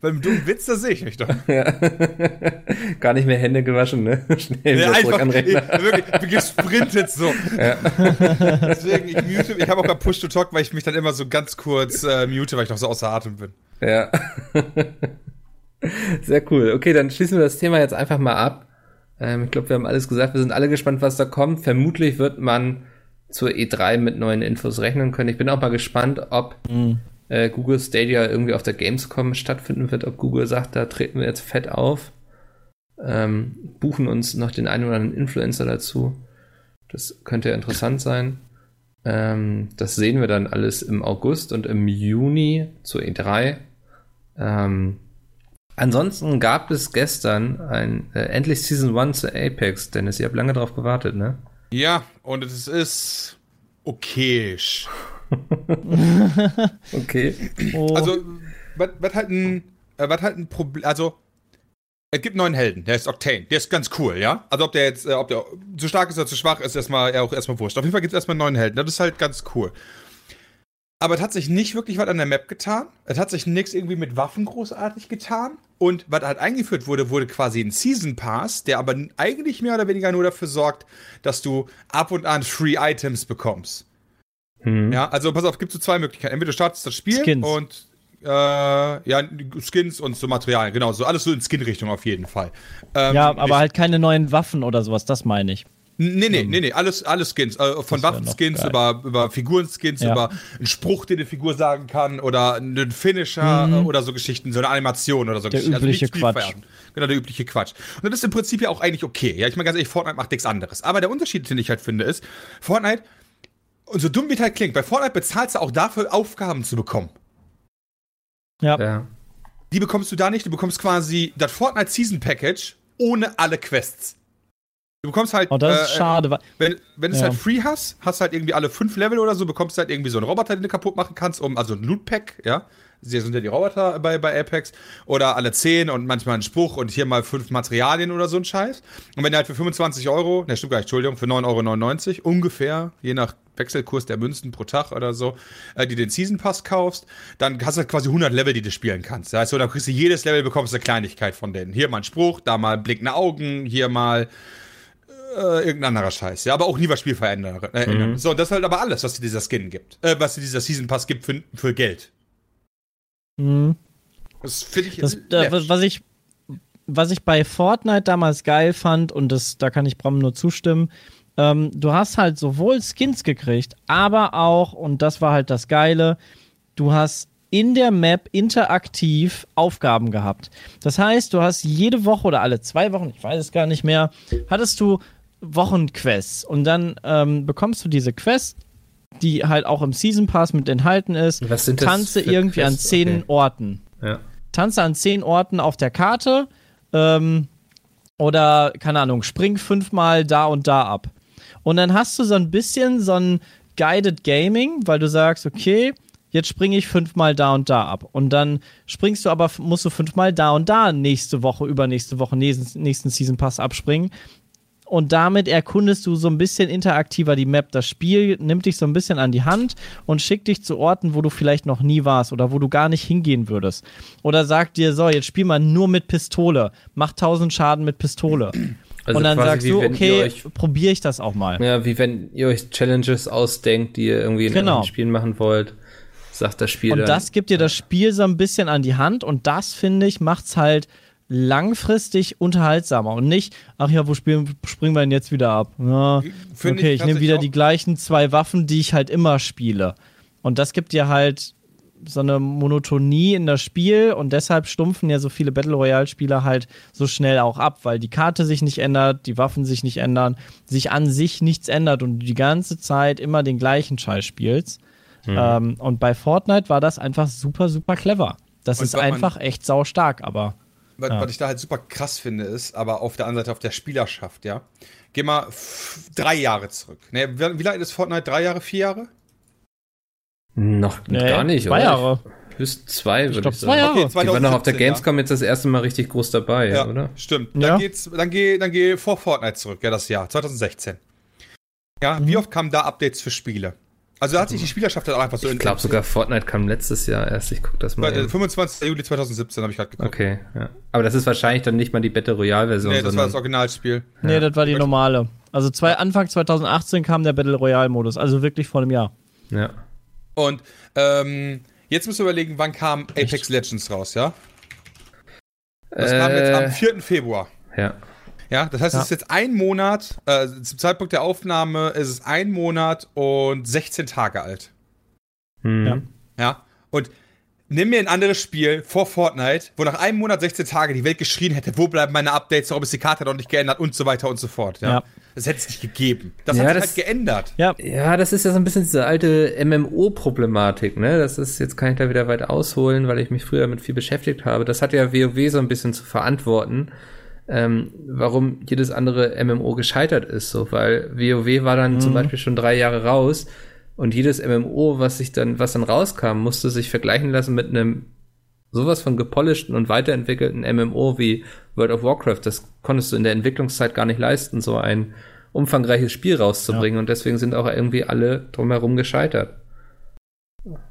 Beim dummen Witz, da sehe ich mich doch. Gar nicht mehr Hände gewaschen, ne? Schnell wieder Ja, zurück an Rechner. ich, wirklich gesprintet so. Deswegen, ich mute, ich habe auch mal Push to Talk, weil ich mich dann immer so ganz kurz äh, mute, weil ich noch so außer Atem bin. Ja. Sehr cool. Okay, dann schließen wir das Thema jetzt einfach mal ab. Ähm, ich glaube, wir haben alles gesagt. Wir sind alle gespannt, was da kommt. Vermutlich wird man zur E3 mit neuen Infos rechnen können. Ich bin auch mal gespannt, ob äh, Google Stadia irgendwie auf der Gamescom stattfinden wird, ob Google sagt, da treten wir jetzt fett auf, ähm, buchen uns noch den einen oder anderen Influencer dazu. Das könnte ja interessant sein. Ähm, das sehen wir dann alles im August und im Juni zur E3. Ähm, ansonsten gab es gestern ein äh, endlich Season 1 zu Apex, Dennis. Ihr habt lange drauf gewartet, ne? Ja, und es ist okayisch. Okay. Oh, Also, was halt ein, äh, was halt ein Problem, also, es gibt neuen Helden, der ist Octane, der ist ganz cool, ja? Also, ob der jetzt, äh, ob der zu stark ist oder zu schwach, ist erstmal, ja, auch erstmal wurscht. Auf jeden Fall gibt es erstmal einen neuen Helden, das ist halt ganz cool. Aber es hat sich nicht wirklich was an der Map getan. Es hat sich nichts irgendwie mit Waffen großartig getan. Und was halt eingeführt wurde, wurde quasi ein Season Pass, der aber eigentlich mehr oder weniger nur dafür sorgt, dass du ab und an Free Items bekommst. Hm. Ja, also pass auf, gibt so zwei Möglichkeiten. Entweder du startest das Spiel Skins. und äh, ja, Skins und so Materialien, genau, so alles so in Skin-Richtung auf jeden Fall. Ähm, Ja, aber halt keine neuen Waffen oder sowas, das meine ich. Nee, nee, nee, nee, alles, alles Skins. Äh, von Waffenskins über, über Figurenskins, Ja. über einen Spruch, den die Figur sagen kann oder einen Finisher äh, oder so Geschichten, so eine Animation oder so Mhm. Der Geschichten. übliche nicht Quatsch. spielvererben. Genau, der übliche Quatsch. Und das ist im Prinzip ja auch eigentlich okay. Ja, ich meine ganz ehrlich, Fortnite macht nichts anderes. Aber der Unterschied, den ich halt finde, ist, Fortnite, und so dumm wie es halt klingt, bei Fortnite bezahlst du auch dafür, Aufgaben zu bekommen. Ja. Ja. Die bekommst du da nicht. Du bekommst quasi das Fortnite Season Package ohne alle Quests. Du bekommst halt. Und das ist äh, schade. weil- Wenn, wenn du es halt free hast, hast halt irgendwie alle fünf Level oder so, bekommst du halt irgendwie so einen Roboter, den du kaputt machen kannst, um, also ein Loot-Pack, ja. Hier sind ja die Roboter bei, bei Apex. Oder alle zehn und manchmal ein Spruch und hier mal fünf Materialien oder so ein Scheiß. Und wenn du halt für 25 Euro, ne, stimmt gar nicht, Entschuldigung, für 9,99 Euro ungefähr, je nach Wechselkurs der Münzen pro Tag oder so, äh, die den Season Pass kaufst, dann hast du halt quasi 100 Level, die du spielen kannst. Ja, so, dann kriegst du jedes Level, bekommst du eine Kleinigkeit von denen. Hier mal ein Spruch, da mal blickende Augen, hier mal äh, irgendein anderer Scheiß. Ja, aber auch nie was Spiel verändern. Äh, ändern. So, das ist halt aber alles, was dir dieser Skin gibt. Äh, was dir dieser Season Pass gibt für, für Geld. Mhm. Das finde ich. Das, äh, was ich was ich bei Fortnite damals geil fand und das da kann ich Bram nur zustimmen. Ähm, du hast halt sowohl Skins gekriegt, aber auch und das war halt das Geile. Du hast in der Map interaktiv Aufgaben gehabt. Das heißt, du hast jede Woche oder alle zwei Wochen, ich weiß es gar nicht mehr, hattest du Wochenquests und dann ähm, bekommst du diese Quest, die halt auch im Season Pass mit enthalten ist. Was sind das Tanze irgendwie an Quests? zehn Okay. Orten Ja. tanze an zehn Orten auf der Karte ähm, oder, keine Ahnung, spring fünfmal da und da ab. Und dann hast du so ein bisschen so ein Guided Gaming, weil du sagst, okay, jetzt springe ich fünfmal da und da ab. Und dann springst du aber, musst du fünfmal da und da nächste Woche, übernächste Woche, nächsten, nächsten Season Pass abspringen. Und damit erkundest du so ein bisschen interaktiver die Map. Das Spiel nimmt dich so ein bisschen an die Hand und schickt dich zu Orten, wo du vielleicht noch nie warst oder wo du gar nicht hingehen würdest. Oder sagt dir, so, jetzt spiel mal nur mit Pistole. Mach 1000 Schaden mit Pistole. Also und dann sagst du, okay, probiere ich das auch mal. Ja, wie wenn ihr euch Challenges ausdenkt, die ihr irgendwie in Genau. Spielen machen wollt, sagt das Spiel Und dann. das gibt dir das Spiel so ein bisschen an die Hand und das, finde ich, macht's halt langfristig unterhaltsamer und nicht, ach ja, wo spielen, springen wir denn jetzt wieder ab? Ja, okay, ich ich nehme wieder die gleichen zwei Waffen, die ich halt immer spiele. Und das gibt dir halt so eine Monotonie in das Spiel und deshalb stumpfen ja so viele Battle Royale Spieler halt so schnell auch ab, weil die Karte sich nicht ändert, die Waffen sich nicht ändern, sich an sich nichts ändert und du die ganze Zeit immer den gleichen Scheiß spielst. Mhm. Ähm, und bei Fortnite war das einfach super, super clever. Das Und ist einfach echt sau stark, aber Was, Ja. was ich da halt super krass finde, ist, aber auf der anderen Seite auf der Spielerschaft, ja. Geh mal drei Jahre zurück. Ne, wie, wie lange ist Fortnite? Drei Jahre, vier Jahre? Noch Nee, gar nicht, zwei oder? Jahre. Höchst zwei, würde ich, glaub, sagen. zwei Jahre. Okay, Die waren noch auf der 2017, Gamescom jetzt das erste Mal richtig groß dabei, Ja, oder? stimmt. Ja. Dann geht's, dann geh, dann geh vor Fortnite zurück, ja, das Jahr, 2016. Ja, Mhm. wie oft kamen da Updates für Spiele? Also da hat sich die Spielerschaft halt auch einfach so Ich glaube sogar Fortnite kam letztes Jahr erst. Ich guck das mal. Bei, äh, eben. 25. Juli 2017 habe ich gerade geguckt. Okay, ja. Aber das ist wahrscheinlich dann nicht mal die Battle Royale Version, Nee, das war das Originalspiel. nee, das war die normale. Also zwei, Anfang 2018 kam der Battle Royale Modus, also wirklich vor einem Jahr. ja. Und ähm, jetzt müssen wir überlegen, wann kam Apex Legends raus, ja? Das kam jetzt am Äh, 4. Februar. ja. Ja, das heißt, Ja. es ist jetzt ein Monat, äh, zum Zeitpunkt der Aufnahme ist es ein Monat und 16 Tage alt. Hm. Ja. Ja, und nimm mir ein anderes Spiel vor Fortnite, wo nach einem Monat 16 Tage die Welt geschrien hätte, wo bleiben meine Updates, warum ist die Karte noch nicht geändert und so weiter und so fort. Ja, Ja. das hätte es nicht gegeben. Das Ja, hat sich das- halt geändert. Ja, Ja, das ist ja so ein bisschen diese alte MMO-Problematik, ne? Das ist, jetzt kann ich da wieder weit ausholen, weil ich mich früher damit viel beschäftigt habe. Das hat ja WoW so ein bisschen zu verantworten, ähm, warum jedes andere MMO gescheitert ist, so, weil WoW war dann zum Beispiel schon drei Jahre raus und jedes MMO, was sich dann, was dann rauskam, musste sich vergleichen lassen mit einem sowas von gepolischten und weiterentwickelten MMO wie World of Warcraft. Das konntest du in der Entwicklungszeit gar nicht leisten, so ein umfangreiches Spiel rauszubringen und deswegen sind auch irgendwie alle drumherum gescheitert.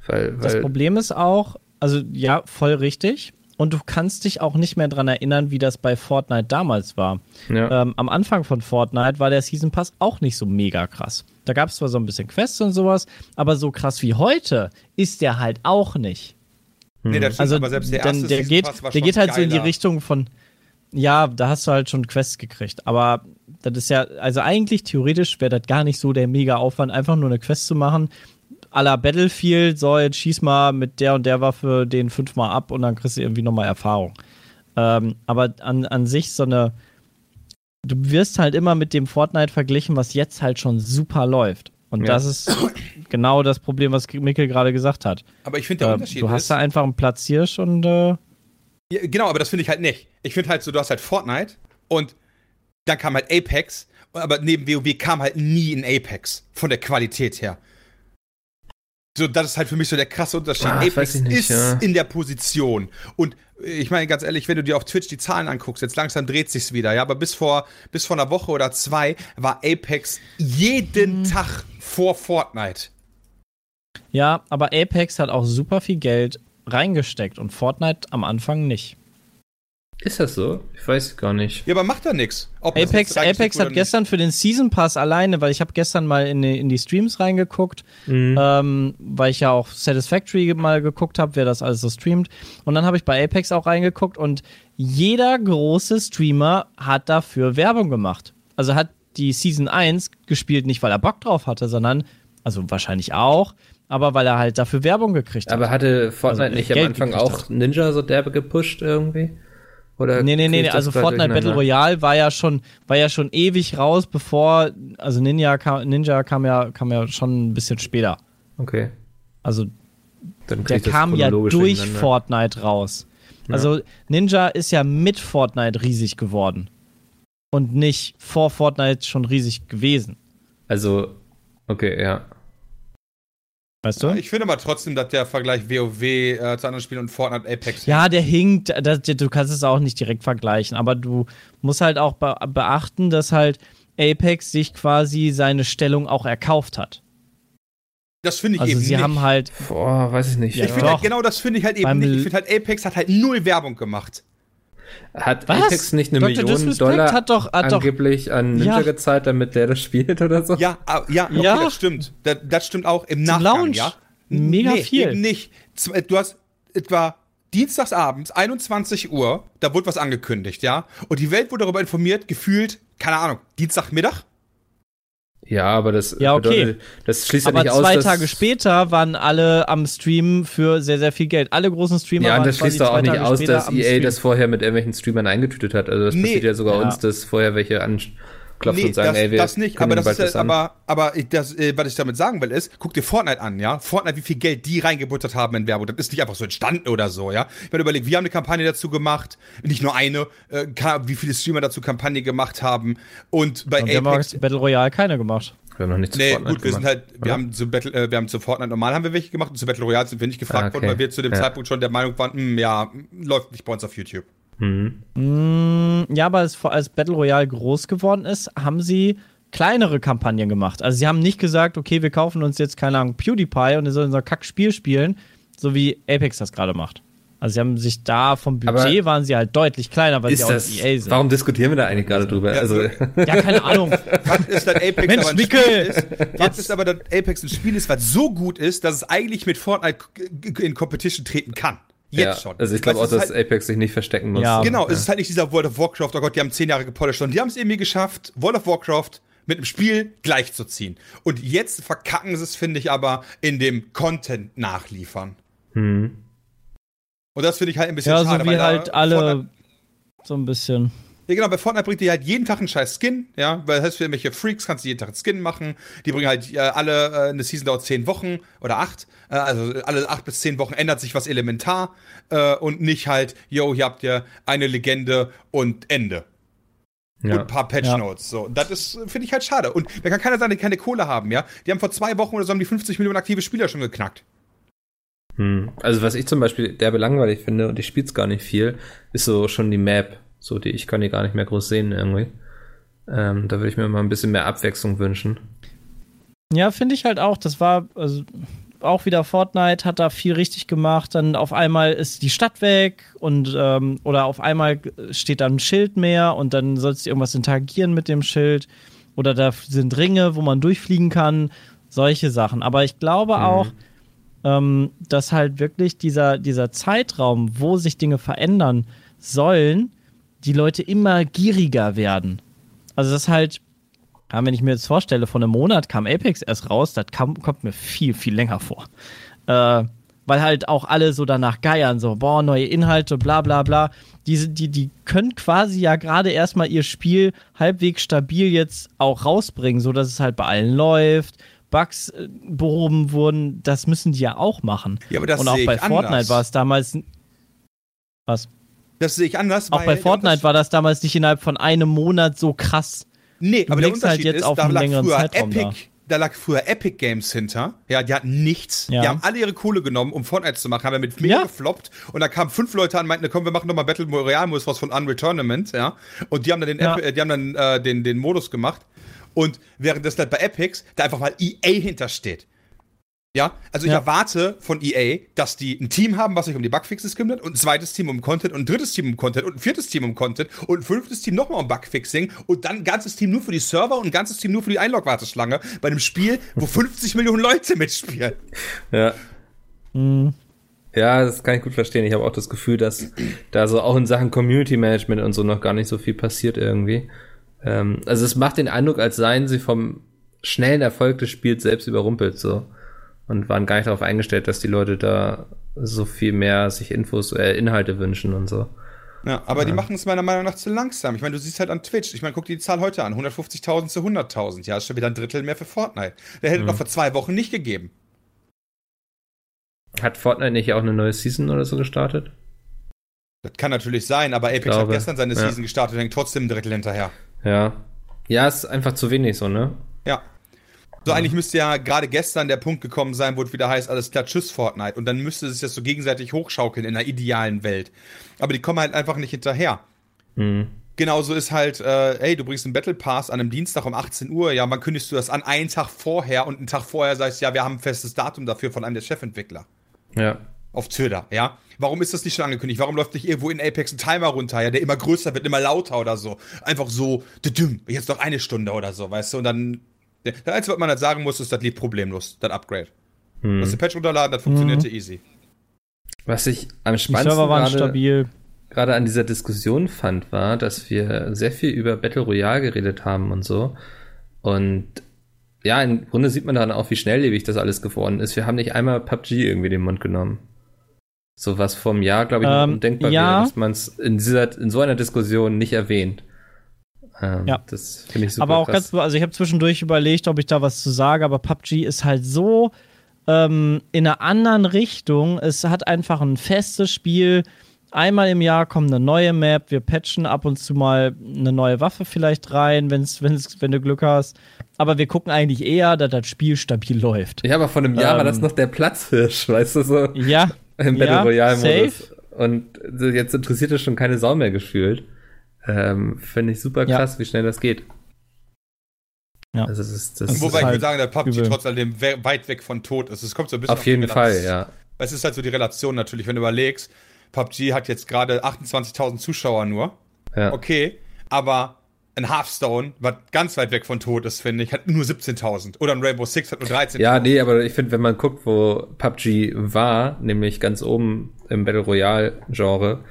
Weil, Das weil Problem ist auch, also ja, voll richtig. Und du kannst dich auch nicht mehr dran erinnern, wie das bei Fortnite damals war. ja, Ähm, am Anfang von Fortnite war der Season Pass auch nicht so mega krass. Da gab es zwar so ein bisschen Quests und sowas, aber so krass wie heute ist der halt auch nicht. Nee, das stimmt, Also aber selbst der dann, erste der Season geht, Pass war der geht halt so in die geiler. Richtung von, ja, da hast du halt schon Quests gekriegt. Aber das ist ja, also eigentlich theoretisch wäre das gar nicht so der mega Aufwand, einfach nur eine Quest zu machen. A la Battlefield, so jetzt schieß mal mit der und der Waffe den fünfmal ab und dann kriegst du irgendwie nochmal Erfahrung. Ähm, aber an, an sich so eine, du wirst halt immer mit dem Fortnite verglichen, was jetzt halt schon super läuft. Und Ja. das ist genau das Problem, was Mikkel gerade gesagt hat. Aber ich finde, der Äh, Unterschied du hast ist, da einfach einen Platzhirsch und äh, Ja, genau, aber das finde ich halt nicht. Ich finde halt so, du hast halt Fortnite und dann kam halt Apex, aber neben WoW kam halt nie ein Apex von der Qualität her. So, das ist halt für mich so der krasse Unterschied. Ah, weiß Apex ich nicht, ist ja. in der Position. Und ich meine ganz ehrlich, wenn du dir auf Twitch die Zahlen anguckst, jetzt langsam dreht sich's wieder, ja, aber bis vor, bis vor einer Woche oder zwei war Apex jeden Tag vor Fortnite. Ja, aber Apex hat auch super viel Geld reingesteckt und Fortnite am Anfang nicht. Ist das so? Ich weiß gar nicht. Ja, aber macht doch nichts. Apex, Apex hat gestern für den Season Pass alleine, weil ich habe gestern mal in die, in die Streams reingeguckt, Mhm. ähm, weil ich ja auch Satisfactory mal geguckt habe, wer das alles so streamt. Und dann habe ich bei Apex auch reingeguckt und jeder große Streamer hat dafür Werbung gemacht. Also hat die Season 1 gespielt, nicht weil er Bock drauf hatte, sondern, also wahrscheinlich auch, aber weil er halt dafür Werbung gekriegt hat. Aber hatte Fortnite Also, nicht am Anfang auch hat. Ninja so derbe gepusht irgendwie? Oder Nee, nee, nee, also Fortnite Battle? Royale war ja schon, war ja schon ewig raus, bevor, also Ninja kam, Ninja kam ja, kam ja schon ein bisschen später. Okay. Also der kam ja durch. Fortnite raus. Also Ninja ist ja mit Fortnite riesig geworden. Und nicht vor Fortnite schon riesig gewesen. Also, okay, ja. Weißt du? Ich finde aber trotzdem, dass der Vergleich WoW äh, zu anderen Spielen und Fortnite Apex. Ja, der hinkt, das, du kannst es auch nicht direkt vergleichen, aber du musst halt auch be beachten, dass halt Apex sich quasi seine Stellung auch erkauft hat. Das finde ich Also eben sie nicht. haben halt, Boah, weiß ich nicht. Ja, ich finde doch. halt, genau das finde ich halt eben Beim nicht. Ich finde halt, Apex hat halt null Werbung gemacht. Hat Was? Apex nicht eine Dr. Million Disrespect Dollar hat doch- hat doch- angeblich an Ninja Ja. gezahlt, damit der das spielt oder so? Ja, ah, ja, okay, Ja. das stimmt. Das, das stimmt auch im Nachgang, Launch. ja. Mega nee, viel. Eben nicht. Äh, Du hast etwa dienstagsabends, 21 Uhr, da wurde was angekündigt, ja. Und die Welt wurde darüber informiert, gefühlt, keine Ahnung, Dienstagmittag? Ja, aber das Ja, okay. bedeutet, das schließt aber ja nicht zwei aus, Tage dass, später waren alle am Streamen für sehr, sehr viel Geld. Alle großen Streamer Ja, waren und das schließt doch auch zwei nicht Tage aus, dass EA Stream. das vorher mit irgendwelchen Streamern eingetütet hat. Also das Nee. passiert ja sogar Ja. uns, dass vorher welche anklopfen und sagen, das, ey, wir das nicht, aber das bald ist ja, an. aber, aber ich, das, äh, was ich damit sagen will, ist, guck dir Fortnite an, ja. Fortnite, wie viel Geld die reingebuttert haben in Werbung. Das ist nicht einfach so entstanden oder so, ja. Ich meine, überleg, wir haben eine Kampagne dazu gemacht, nicht nur eine, äh, wie viele Streamer dazu Kampagne gemacht haben. Und bei Und wir haben aber Apex. zu Battle Royale keine gemacht. wir haben noch nicht zu Nee, Fortnite gut, wir sind gemacht, halt, wir oder? haben zu Battle, äh, wir haben zu Fortnite normal haben wir welche gemacht und zu Battle Royale sind wir nicht gefragt Ah, okay. worden, weil wir zu dem Ja. Zeitpunkt schon der Meinung waren, hm, ja, läuft nicht bei uns auf YouTube. Mhm. Mm, Ja, aber als, als Battle Royale groß geworden ist, haben sie kleinere Kampagnen gemacht. Also sie haben nicht gesagt, okay, wir kaufen uns jetzt, keine Ahnung, PewDiePie und er soll unser Kack-Spiel spielen, so wie Apex das gerade macht. Also sie haben sich da vom Budget Aber waren sie halt deutlich kleiner, weil sie auch das, EA sind. warum diskutieren wir da eigentlich gerade drüber? Ja, also, Ja, keine Ahnung. Fakt ist, dass Apex Mensch, aber ein! Spiel ist. Fakt ist aber, dass Apex ein Spiel ist, was so gut ist, dass es eigentlich mit Fortnite in Competition treten kann. Jetzt ja, schon. Also ich glaube auch, dass halt, Apex sich nicht verstecken muss. Ja. Genau, es ist halt nicht dieser World of Warcraft, oh Gott, die haben zehn Jahre gepolished und die haben es irgendwie geschafft, World of Warcraft mit dem Spiel gleichzuziehen. Und jetzt verkacken sie es, finde ich, aber in dem Content nachliefern. Hm. Und das finde ich halt ein bisschen ja, schade. so wie halt alle so ein bisschen. Ja, genau, bei Fortnite bringt die halt jeden Tag einen scheiß Skin, ja, weil das heißt, für irgendwelche Freaks kannst du jeden Tag einen Skin machen. Die bringen halt äh, alle, äh, eine Season dauert zehn Wochen oder acht, äh, also alle acht bis zehn Wochen ändert sich was elementar äh, und nicht halt, yo, hier habt ihr eine Legende und Ende. Und Ja. ein paar Patch Ja. Notes. So. Und das ist, finde ich halt schade. Und da kann keiner sagen, die keine Kohle haben, ja. Die haben vor zwei Wochen oder so haben die 50 Millionen aktive Spieler schon geknackt. Hm. Also was ich zum Beispiel derbe langweilig finde, und ich spiel's gar nicht viel, ist so schon die Map. So, die ich kann die gar nicht mehr groß sehen irgendwie. Ähm, da würde ich mir mal ein bisschen mehr Abwechslung wünschen. Ja, finde ich halt auch. Das war, also auch wieder Fortnite hat da viel richtig gemacht. Dann auf einmal ist die Stadt weg und ähm, oder auf einmal steht da ein Schild mehr und dann sollst du irgendwas interagieren mit dem Schild. Oder da sind Ringe, wo man durchfliegen kann. Solche Sachen. Aber ich glaube mhm. auch, ähm, dass halt wirklich dieser, dieser Zeitraum, wo sich Dinge verändern sollen, die Leute immer gieriger werden. Also das halt, ja, wenn ich mir jetzt vorstelle, vor einem Monat kam Apex erst raus, das kam, kommt mir viel, viel länger vor. Äh, weil halt auch alle so danach geiern, so, boah, neue Inhalte, bla bla bla. Diese, die, die können quasi ja gerade erstmal ihr Spiel halbwegs stabil jetzt auch rausbringen, so dass es halt bei allen läuft, Bugs äh, behoben wurden, das müssen die ja auch machen. Ja, aber das Und auch bei Fortnite war es damals. Was? Das sehe ich anders. Auch bei Fortnite war das damals nicht innerhalb von einem Monat so krass. Nee, du aber der halt Unterschied halt jetzt ist, auf da einen längeren Zeitraum Epic, da. da. lag früher Epic Games hinter. Ja, die hatten nichts. Ja. Die haben alle ihre Kohle genommen, um Fortnite zu machen, haben damit mega ja. gefloppt. Und da kamen fünf Leute an und meinten, komm, wir machen nochmal Battle Royale Modus was von Unreal Tournament, ja. Und die haben dann den, ja. Epi die haben dann äh, den, den Modus gemacht. Und während das halt bei Epics da einfach mal EA hintersteht. Ja, also ich ja. erwarte von EA, dass die ein Team haben, was sich um die Bugfixes kümmert, und ein zweites Team um Content und ein drittes Team um Content und ein viertes Team um Content und ein fünftes Team nochmal um Bugfixing und dann ein ganzes Team nur für die Server und ein ganzes Team nur für die Einlog-Warteschlange bei einem Spiel, wo 50 Millionen Leute mitspielen. Ja. Mhm. Ja, das kann ich gut verstehen. Ich habe auch das Gefühl, dass da so auch in Sachen Community Management und so noch gar nicht so viel passiert irgendwie. Ähm, also es macht den Eindruck, als seien sie vom schnellen Erfolg des Spiels selbst überrumpelt so und waren gar nicht darauf eingestellt, dass die Leute da so viel mehr sich Infos, äh, Inhalte wünschen und so. Ja, aber ja. die machen es meiner Meinung nach zu langsam. Ich meine, du siehst halt an Twitch. Ich meine, guck dir die Zahl heute an. 150.000 zu 100.000. Ja, ist schon wieder ein Drittel mehr für Fortnite. Der hätte mhm. noch vor zwei Wochen nicht gegeben. Hat Fortnite nicht auch eine neue Season oder so gestartet? Das kann natürlich sein, aber Apex glaube, hat gestern seine ja. Season gestartet und hängt trotzdem ein Drittel hinterher. Ja. Ja, ist einfach zu wenig so, ne? Ja. So, eigentlich müsste ja gerade gestern der Punkt gekommen sein, wo es wieder heißt, alles klar, tschüss Fortnite. Und dann müsste es das so gegenseitig hochschaukeln in einer idealen Welt. Aber die kommen halt einfach nicht hinterher. Mhm. Genauso ist halt, äh, hey, du bringst einen Battle Pass an einem Dienstag um 18 Uhr, ja, wann kündigst du das an? Einen Tag vorher und einen Tag vorher sagst, ja, wir haben ein festes Datum dafür von einem der Chefentwickler. Ja. Auf Twitter, ja. Warum ist das nicht schon angekündigt? Warum läuft nicht irgendwo in Apex ein Timer runter, ja, der immer größer wird, immer lauter oder so? Einfach so, jetzt noch eine Stunde oder so, weißt du? Und dann, das Einzige, was man halt sagen muss, ist, das lief problemlos, das Upgrade. Hm. Das Patch runterladen, das funktionierte mhm. easy. Was ich am spannendsten gerade, gerade an dieser Diskussion fand, war, dass wir sehr viel über Battle Royale geredet haben und so. Und ja, im Grunde sieht man dann auch, wie schnelllebig das alles geworden ist. Wir haben nicht einmal PUBG irgendwie den Mund genommen. So was vom Jahr, glaube ich, ähm, undenkbar ja. wäre, dass man es in, dieser, in so einer Diskussion nicht erwähnt. Ähm, ja. Das finde ich super. Aber auch krass. ganz, also ich habe zwischendurch überlegt, ob ich da was zu sage, aber PUBG ist halt so ähm, in einer anderen Richtung. Es hat einfach ein festes Spiel. Einmal im Jahr kommt eine neue Map, wir patchen ab und zu mal eine neue Waffe vielleicht rein, wenn's, wenn's, wenn du Glück hast. Aber wir gucken eigentlich eher, dass das Spiel stabil läuft. Ja, aber vor einem Jahr ähm, war das ähm, noch der Platzhirsch, weißt du so? Ja, im Battle ja, Royale Modus. Und jetzt interessiert es schon keine Sau mehr gefühlt. Ähm, Finde ich super krass, ja. wie schnell das geht. Ja. Also das ist, das Wobei ist ich halt würde sagen, der PUBG trotz alledem weit weg von tot ist. Es kommt so ein bisschen auf, auf jeden Fall, ja. Es ist halt so die Relation natürlich, wenn du überlegst, PUBG hat jetzt gerade 28.000 Zuschauer nur. Ja. Okay, aber ein Hearthstone, was ganz weit weg von tot ist, finde ich, hat nur 17.000. Oder ein Rainbow Six hat nur 13.000. Ja, nee, aber ich finde, wenn man guckt, wo PUBG war, nämlich ganz oben im Battle Royale Genre,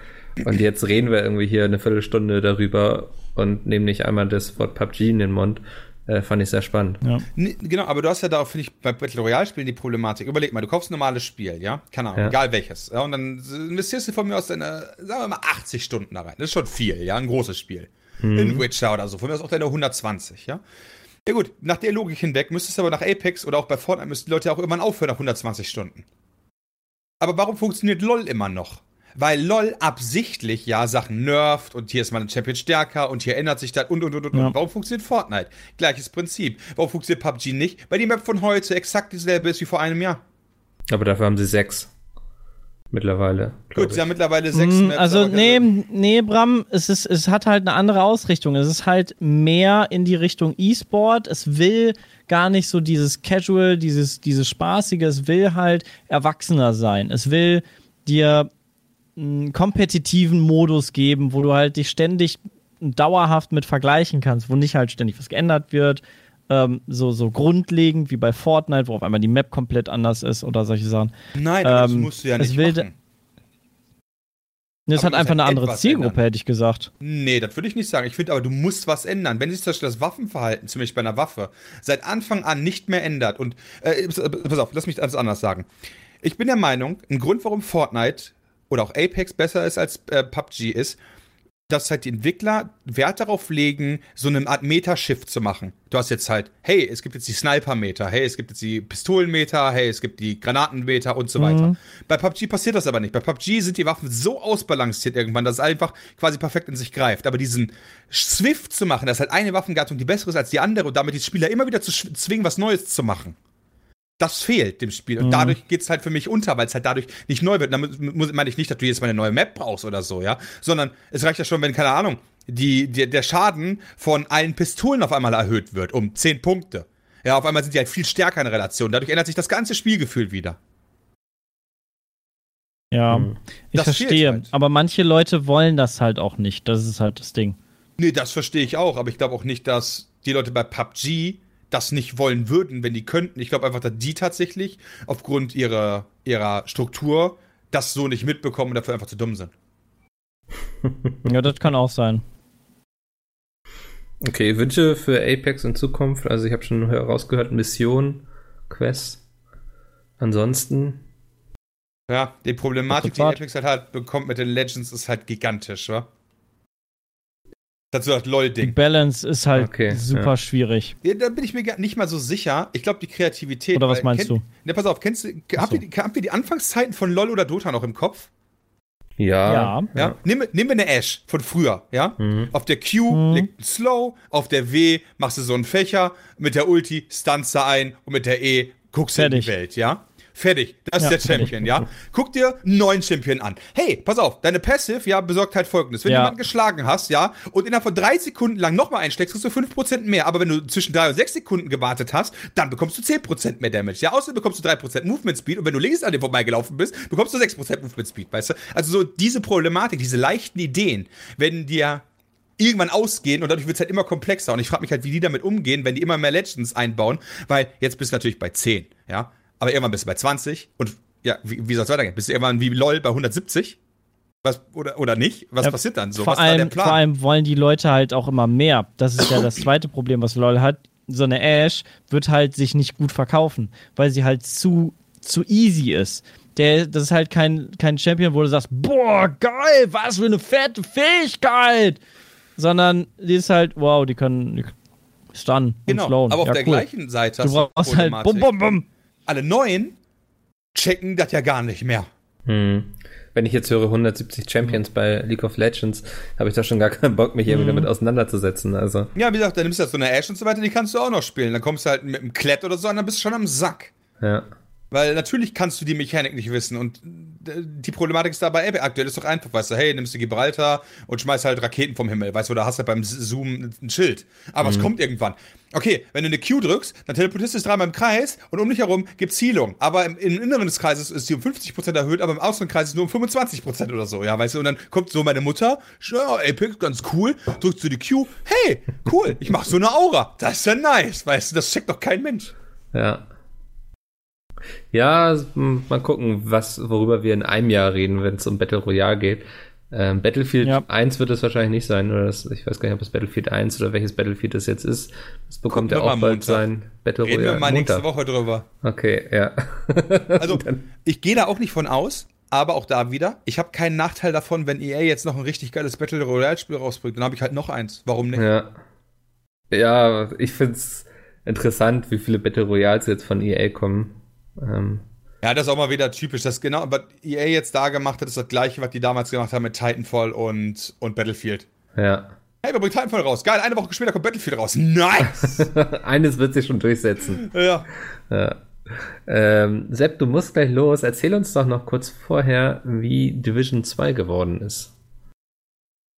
und jetzt reden wir irgendwie hier eine Viertelstunde darüber und nehmen nicht einmal das Wort PUBG in den Mund, äh, fand ich sehr spannend. Ja. Nee, genau, aber du hast ja da, finde ich, bei Battle Royale Spielen die Problematik. Überleg mal, du kaufst ein normales Spiel, ja? Keine Ahnung, ja. egal welches. Ja, und dann investierst du von mir aus deine, sagen wir mal, 80 Stunden da rein. Das ist schon viel, ja? Ein großes Spiel mhm. in Witcher oder so. Von mir ist auch deine 120, ja. Ja gut, nach der Logik hinweg müsstest du aber nach Apex oder auch bei Fortnite müssten die Leute auch irgendwann aufhören nach 120 Stunden. Aber warum funktioniert LOL immer noch? Weil LOL absichtlich ja Sachen nervt und hier ist mal ein Champion stärker und hier ändert sich das und und und und. Ja. Warum funktioniert Fortnite? Gleiches Prinzip. Warum funktioniert PUBG nicht? Weil die Map von heute exakt dieselbe ist wie vor einem Jahr. Aber dafür haben sie sechs. Mittlerweile. Gut, sie haben mittlerweile sechs Mm, Maps. Also, nee, nee, Bram, es, ist, es hat halt eine andere Ausrichtung. Es ist halt mehr in die Richtung E-Sport. Es will gar nicht so dieses Casual, dieses, dieses Spaßige. Es will halt erwachsener sein. Es will dir einen kompetitiven Modus geben, wo du halt dich ständig dauerhaft mit vergleichen kannst, wo nicht halt ständig was geändert wird. Ähm, so, so grundlegend wie bei Fortnite, wo auf einmal die Map komplett anders ist oder solche Sachen. Nein, aber das ähm, musst du ja nicht will- machen. Das Aber hat einfach musst eine halt andere Zielgruppe, ändern. hätte ich gesagt. Nee, das würde ich nicht sagen. Ich finde aber, du musst was ändern. Wenn sich zum Beispiel das Waffenverhalten, zum Beispiel bei einer Waffe, seit Anfang an nicht mehr ändert und, äh, pass auf, lass mich das anders sagen. Ich bin der Meinung, ein Grund, warum Fortnite oder auch Apex besser ist als äh, PUBG ist, dass halt die Entwickler Wert darauf legen, so eine Art Meta-Shift zu machen. Du hast jetzt halt, hey, es gibt jetzt die Sniper-Meter, hey, es gibt jetzt die Pistolen-Meter, hey, es gibt die Granaten-Meter und so weiter. Bei PUBG passiert das aber nicht. Bei PUBG sind die Waffen so ausbalanciert irgendwann, dass es einfach quasi perfekt in sich greift. Aber diesen Swift zu machen, dass halt eine Waffengattung die bessere ist als die andere und damit die Spieler immer wieder zu zwingen, was Neues zu machen. Das fehlt dem Spiel. Und Mhm. dadurch geht's halt für mich unter, weil es halt dadurch nicht neu wird. Damit muss, meine ich nicht, dass du jetzt mal eine neue Map brauchst oder so, ja. Sondern es reicht ja schon, wenn, keine Ahnung, die, die, der Schaden von allen Pistolen auf einmal erhöht wird um 10 Punkte. Ja, auf einmal sind die halt viel stärker in Relation. Dadurch ändert sich das ganze Spielgefühl wieder. Ja, Hm. ich Das verstehe. halt. Aber manche Leute wollen das halt auch nicht. Das ist halt das Ding. Nee, das verstehe ich auch, aber ich glaube auch nicht, dass die Leute bei PUBG das nicht wollen würden, wenn die könnten. Ich glaube einfach, dass die tatsächlich aufgrund ihrer, ihrer Struktur das so nicht mitbekommen und dafür einfach zu dumm sind. Ja, das kann auch sein. Okay, Wünsche für Apex in Zukunft. Also ich habe schon herausgehört, Mission, Quest. Ansonsten, Ja, die Problematik, die. Apex halt, halt bekommt mit den Legends, ist halt gigantisch, wa? Das ist so das Die LOL-Ding. Balance ist halt Okay, super ja. schwierig. Ja, da bin ich mir gar nicht mal so sicher. Ich glaube, die Kreativität. Oder was meinst kennt, du? Ne, pass auf, kennst du, habt, so. ihr, die- habt ihr die Anfangszeiten von LOL oder Dota noch im Kopf? ja. Ja. Ja. Nehmen, wir- nehmen wir eine Ash von früher, ja? Mhm. Auf der Q Mhm. liegt ein Slow, auf der W machst du so einen Fächer, mit der Ulti stunst du ein und mit der E guckst du in die Welt, ja? Fertig. Das Ja, ist der. Champion, ja? Guck dir einen neuen Champion an. Hey, pass auf, deine Passive, ja, besorgt halt folgendes. Wenn Ja. du jemanden geschlagen hast, ja, und innerhalb von drei Sekunden lang nochmal einsteckst, kriegst du 5% mehr. Aber wenn du zwischen drei und sechs Sekunden gewartet hast, dann bekommst du 10% mehr Damage. Ja, außerdem bekommst du 3% Movement Speed und wenn du links an dir vorbeigelaufen bist, bekommst du 6% Movement Speed, weißt du? Also so diese Problematik, diese leichten Ideen, wenn dir irgendwann ausgehen und dadurch wird es halt immer komplexer. Und ich frage mich halt, wie die damit umgehen, wenn die immer mehr Legends einbauen, weil jetzt bist du natürlich bei 10, ja. Aber irgendwann bist du bei 20 und ja, wie, wie soll es weitergehen? Bist du irgendwann wie LOL bei 170? Was, oder, oder nicht? Was Ja, passiert dann so? vor, Was allem, Plan? vor allem wollen die Leute halt auch immer mehr. Das ist ja das zweite Problem, was LOL hat. So eine Ash wird halt sich nicht gut verkaufen, weil sie halt zu, zu easy ist. Der, das ist halt kein, kein Champion, wo du sagst, boah, geil, was für eine fette Fähigkeit. Sondern die ist halt, wow, die können stunnen genau, und slowen. aber auf ja, der cool. gleichen Seite hast du brauchst halt bum, bum, bum. Alle neuen checken das ja gar nicht mehr. Hm. Wenn ich jetzt höre 170 Champions bei League of Legends, habe ich da schon gar keinen Bock, mich irgendwie damit auseinanderzusetzen. Also, Ja, wie gesagt, dann nimmst du halt so eine Ash und so weiter, die kannst du auch noch spielen. Dann kommst du halt mit einem Klett oder so und dann bist du schon am Sack. ja. Weil natürlich kannst du die Mechanik nicht wissen und die Problematik ist dabei, Epic aktuell ist doch einfach, weißt du, hey, nimmst du Gibraltar und schmeißt halt Raketen vom Himmel, weißt du, oder hast halt beim Zoom ein Schild. Aber es kommt irgendwann. Okay, wenn du eine Q drückst, dann teleportierst du es dreimal im Kreis und um dich herum gibt's Healung. Aber im, im Inneren des Kreises ist die um 50% erhöht, aber im äußeren Kreis ist nur um 25% oder so, ja, weißt du, und dann kommt so meine Mutter, ja, Epic, ganz cool, drückst du die Q, hey, cool, ich mach so eine Aura, das ist ja nice, weißt du, das checkt doch kein Mensch. Ja. Ja, mal gucken, was, worüber wir in einem Jahr reden, wenn es um Battle Royale geht. Ähm, Battlefield Ja. 1 wird es wahrscheinlich nicht sein, oder das, ich weiß gar nicht, ob es Battlefield 1 oder welches Battlefield es jetzt ist. Das bekommt ja auch mal bald Montag. sein Battle Reden Royale. wir mal nächste Montag. Woche drüber. Okay, ja. Also, ich gehe da auch nicht von aus, aber auch da wieder, ich habe keinen Nachteil davon, wenn EA jetzt noch ein richtig geiles Battle Royale-Spiel rausbringt. Dann habe ich halt noch eins. Warum nicht? Ja. Ja, ich find's interessant, wie viele Battle Royals jetzt von EA kommen. Ähm, Ja, das ist auch mal wieder typisch. Das genau, was EA jetzt da gemacht hat, ist das gleiche, was die damals gemacht haben mit Titanfall und, und Battlefield. ja. Hey, wir bringen Titanfall raus. Geil, eine Woche später kommt Battlefield raus. Nice! Eines wird sich schon durchsetzen. ja. Ja. Ähm, Sepp, du musst gleich los. Erzähl uns doch noch kurz vorher, wie Division 2 geworden ist.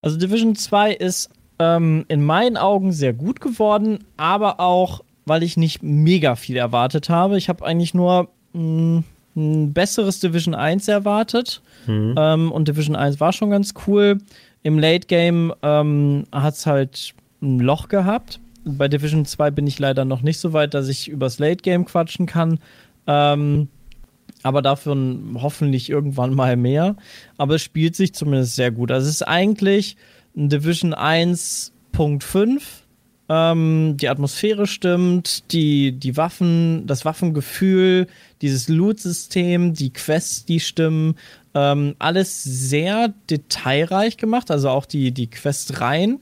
Also Division 2 ist ähm, in meinen Augen sehr gut geworden, aber auch, weil ich nicht mega viel erwartet habe. Ich habe eigentlich nur mh, ein besseres Division 1 erwartet. Mhm. Ähm, und Division 1 war schon ganz cool. Im Late Game ähm, hat es halt ein Loch gehabt. Bei Division 2 bin ich leider noch nicht so weit, dass ich übers Late Game quatschen kann. Ähm, aber dafür hoffentlich irgendwann mal mehr. Aber es spielt sich zumindest sehr gut. Also es ist eigentlich ein Division 1.5. Ähm, die Atmosphäre stimmt, die, die Waffen, das Waffengefühl, dieses Loot-System, die Quests, die stimmen. Ähm, alles sehr detailreich gemacht. Also auch die, die Questreihen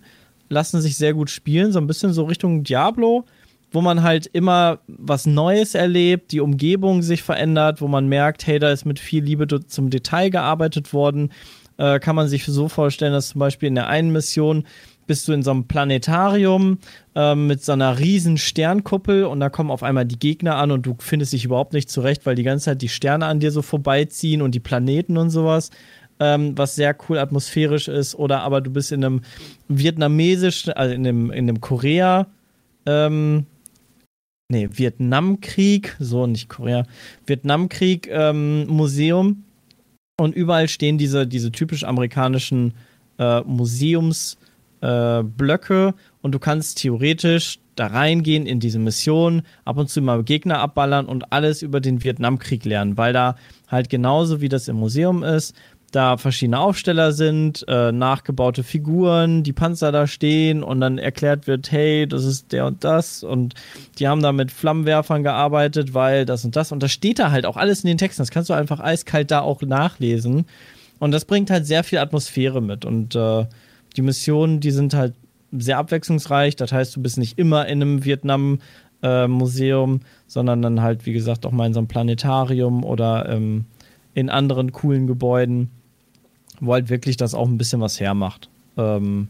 lassen sich sehr gut spielen. So ein bisschen so Richtung Diablo wo man halt immer was Neues erlebt, die Umgebung sich verändert, wo man merkt, hey, da ist mit viel Liebe zum Detail gearbeitet worden. Äh, kann man sich so vorstellen, dass zum Beispiel in der einen Mission bist du in so einem Planetarium äh, mit so einer riesen Sternkuppel und da kommen auf einmal die Gegner an und du findest dich überhaupt nicht zurecht, weil die ganze Zeit die Sterne an dir so vorbeiziehen und die Planeten und sowas. Ähm, was sehr cool atmosphärisch ist, oder aber du bist in einem vietnamesischen, also in einem, in einem Korea, ähm, nee, Vietnamkrieg, so nicht Korea, Vietnamkrieg ähm, Museum und überall stehen diese, diese typisch amerikanischen äh, Museumsblöcke äh, und du kannst theoretisch da reingehen in diese Mission, ab und zu mal Gegner abballern und alles über den Vietnamkrieg lernen, weil da halt genauso wie das im Museum ist, da verschiedene Aufsteller sind, äh, nachgebaute Figuren, die Panzer da stehen und dann erklärt wird, hey, das ist der und das und die haben da mit Flammenwerfern gearbeitet, weil das und das und das steht da halt auch alles in den Texten. Das kannst du einfach eiskalt da auch nachlesen und das bringt halt sehr viel Atmosphäre mit und äh, die Missionen, die sind halt sehr abwechslungsreich. Das heißt, du bist nicht immer in einem Vietnam äh, sondern dann halt, wie gesagt, auch mal in so einem Planetarium oder ähm, in anderen coolen Gebäuden wo halt wirklich das auch ein bisschen was hermacht. Ähm,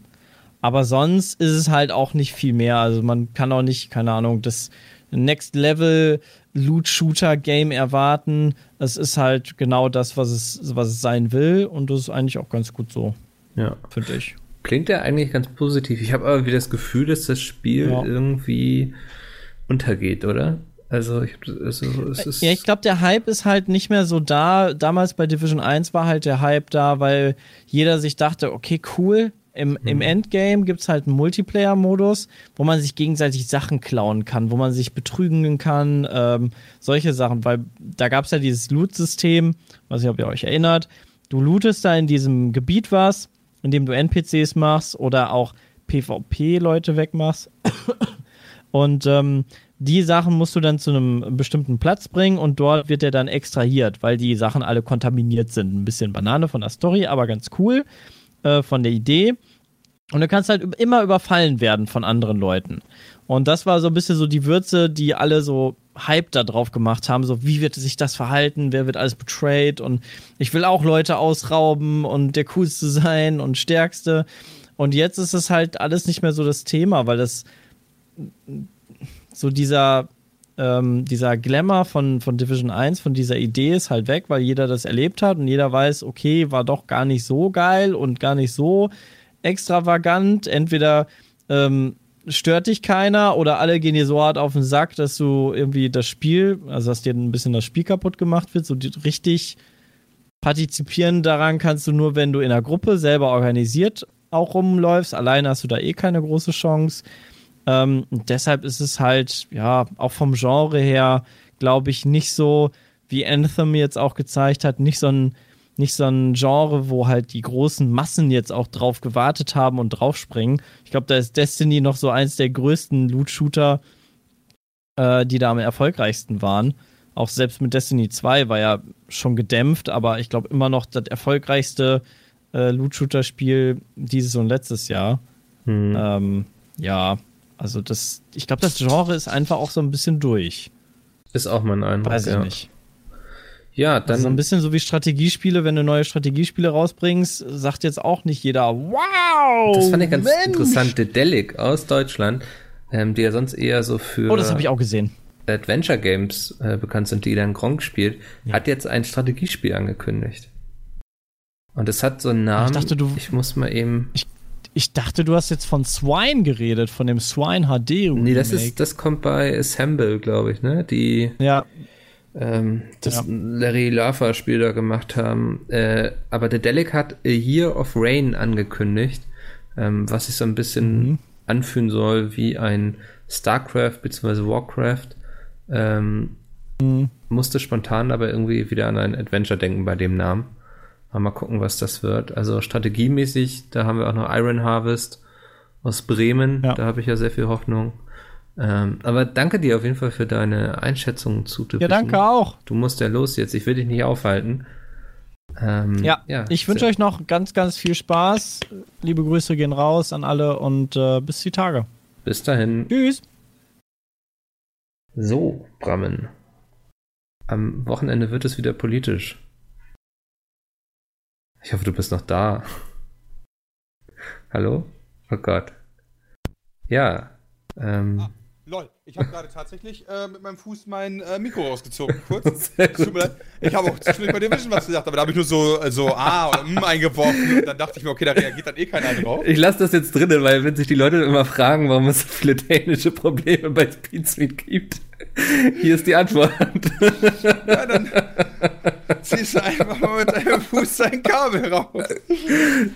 aber sonst ist es halt auch nicht viel mehr. Also man kann auch nicht, keine Ahnung, das Next Level Loot Shooter Game erwarten. Es ist halt genau das, was es, was es sein will und das ist eigentlich auch ganz gut so. Ja. Finde ich. Klingt ja eigentlich ganz positiv. Ich habe aber wieder das Gefühl, dass das Spiel ja. irgendwie untergeht, oder? Also, ich, es, es ist ja, ich glaube, der Hype ist halt nicht mehr so da. Damals bei Division 1 war halt der Hype da, weil jeder sich dachte, okay, cool. Im, mhm. im Endgame gibt es halt einen Multiplayer-Modus, wo man sich gegenseitig Sachen klauen kann, wo man sich betrügen kann, ähm, solche Sachen, weil da gab es ja dieses Loot-System, weiß nicht, ob ihr euch erinnert. Du lootest da in diesem Gebiet was, in dem du NPCs machst oder auch PvP-Leute wegmachst. Und ähm, die Sachen musst du dann zu einem bestimmten Platz bringen und dort wird er dann extrahiert, weil die Sachen alle kontaminiert sind. Ein bisschen Banane von der Story, aber ganz cool äh, von der Idee. Und du kannst halt immer überfallen werden von anderen Leuten. Und das war so ein bisschen so die Würze, die alle so Hype da drauf gemacht haben. So, wie wird sich das verhalten? Wer wird alles betrayed? Und ich will auch Leute ausrauben und der coolste sein und stärkste. Und jetzt ist es halt alles nicht mehr so das Thema, weil das so dieser, ähm, dieser Glamour von, von Division 1, von dieser Idee ist halt weg, weil jeder das erlebt hat und jeder weiß, okay, war doch gar nicht so geil und gar nicht so extravagant. Entweder ähm, stört dich keiner oder alle gehen dir so hart auf den Sack, dass du irgendwie das Spiel, also dass dir ein bisschen das Spiel kaputt gemacht wird, so richtig partizipieren daran kannst du nur, wenn du in einer Gruppe selber organisiert auch rumläufst. Alleine hast du da eh keine große Chance. Ähm, deshalb ist es halt, ja, auch vom Genre her, glaube ich, nicht so, wie Anthem jetzt auch gezeigt hat, nicht so ein, nicht so ein Genre, wo halt die großen Massen jetzt auch drauf gewartet haben und draufspringen. Ich glaube, da ist Destiny noch so eins der größten Loot-Shooter, äh, die da am erfolgreichsten waren. Auch selbst mit Destiny 2 war ja schon gedämpft, aber ich glaube immer noch das erfolgreichste äh, Loot-Shooter-Spiel dieses und letztes Jahr. Hm. Ähm, ja, also das, ich glaube, das Genre ist einfach auch so ein bisschen durch. Ist auch mein Eindruck. Weiß ich ja. nicht. Ja, dann. Also so ein bisschen so wie Strategiespiele, wenn du neue Strategiespiele rausbringst, sagt jetzt auch nicht jeder, wow! Das fand ich ganz Mensch. interessant. Dedelic aus Deutschland, ähm, die ja sonst eher so für. Oh, das habe ich auch gesehen. Adventure Games äh, bekannt sind, die dann Gronk spielt, Ja. hat jetzt ein Strategiespiel angekündigt. Und es hat so einen Namen. dachte, du- ich muss mal eben. Ich dachte, du hast jetzt von Swine geredet, von dem Swine HD. Nee, das Remake. ist, das kommt bei Assemble, glaube ich, ne? Die Ja, ähm, das Ja. Larry Laffer Spiel da gemacht haben. Äh, aber der Delic hat A Year of Rain angekündigt, ähm, was sich so ein bisschen Mhm. anfühlen soll wie ein StarCraft bzw. Warcraft. Ähm, Mhm. musste spontan aber irgendwie wieder an ein Adventure denken bei dem Namen. Aber mal gucken, was das wird. Also strategiemäßig, da haben wir auch noch Iron Harvest aus Bremen. Ja. Da habe ich ja sehr viel Hoffnung. Ähm, aber danke dir auf jeden Fall für deine Einschätzung zu ja, danke auch. Du musst ja los jetzt. Ich will dich nicht aufhalten. Ähm, Ja, ich wünsche euch noch ganz, ganz viel Spaß. Liebe Grüße gehen raus an alle und äh, bis die Tage. Bis dahin. Tschüss. So, Brammen. Am Wochenende wird es wieder politisch. Ich hoffe, du bist noch da. Hallo? Oh Gott. Ja. Ähm, Ah, lol, ich habe gerade tatsächlich äh, mit meinem Fuß mein äh, Mikro rausgezogen, kurz. Tut mir leid. Ich habe auch zwischendurch bei dir Vision was gesagt, aber da habe ich nur so, äh, so A oder M eingeworfen und dann dachte ich mir, okay, da reagiert dann eh keiner drauf. Ich lasse das jetzt drinne, weil wenn sich die Leute immer fragen, warum es so viele technische Probleme bei Speedsuite gibt, hier ist die Antwort. Ja, dann ziehst du einfach mal mit deinem Fuß dein Kabel raus.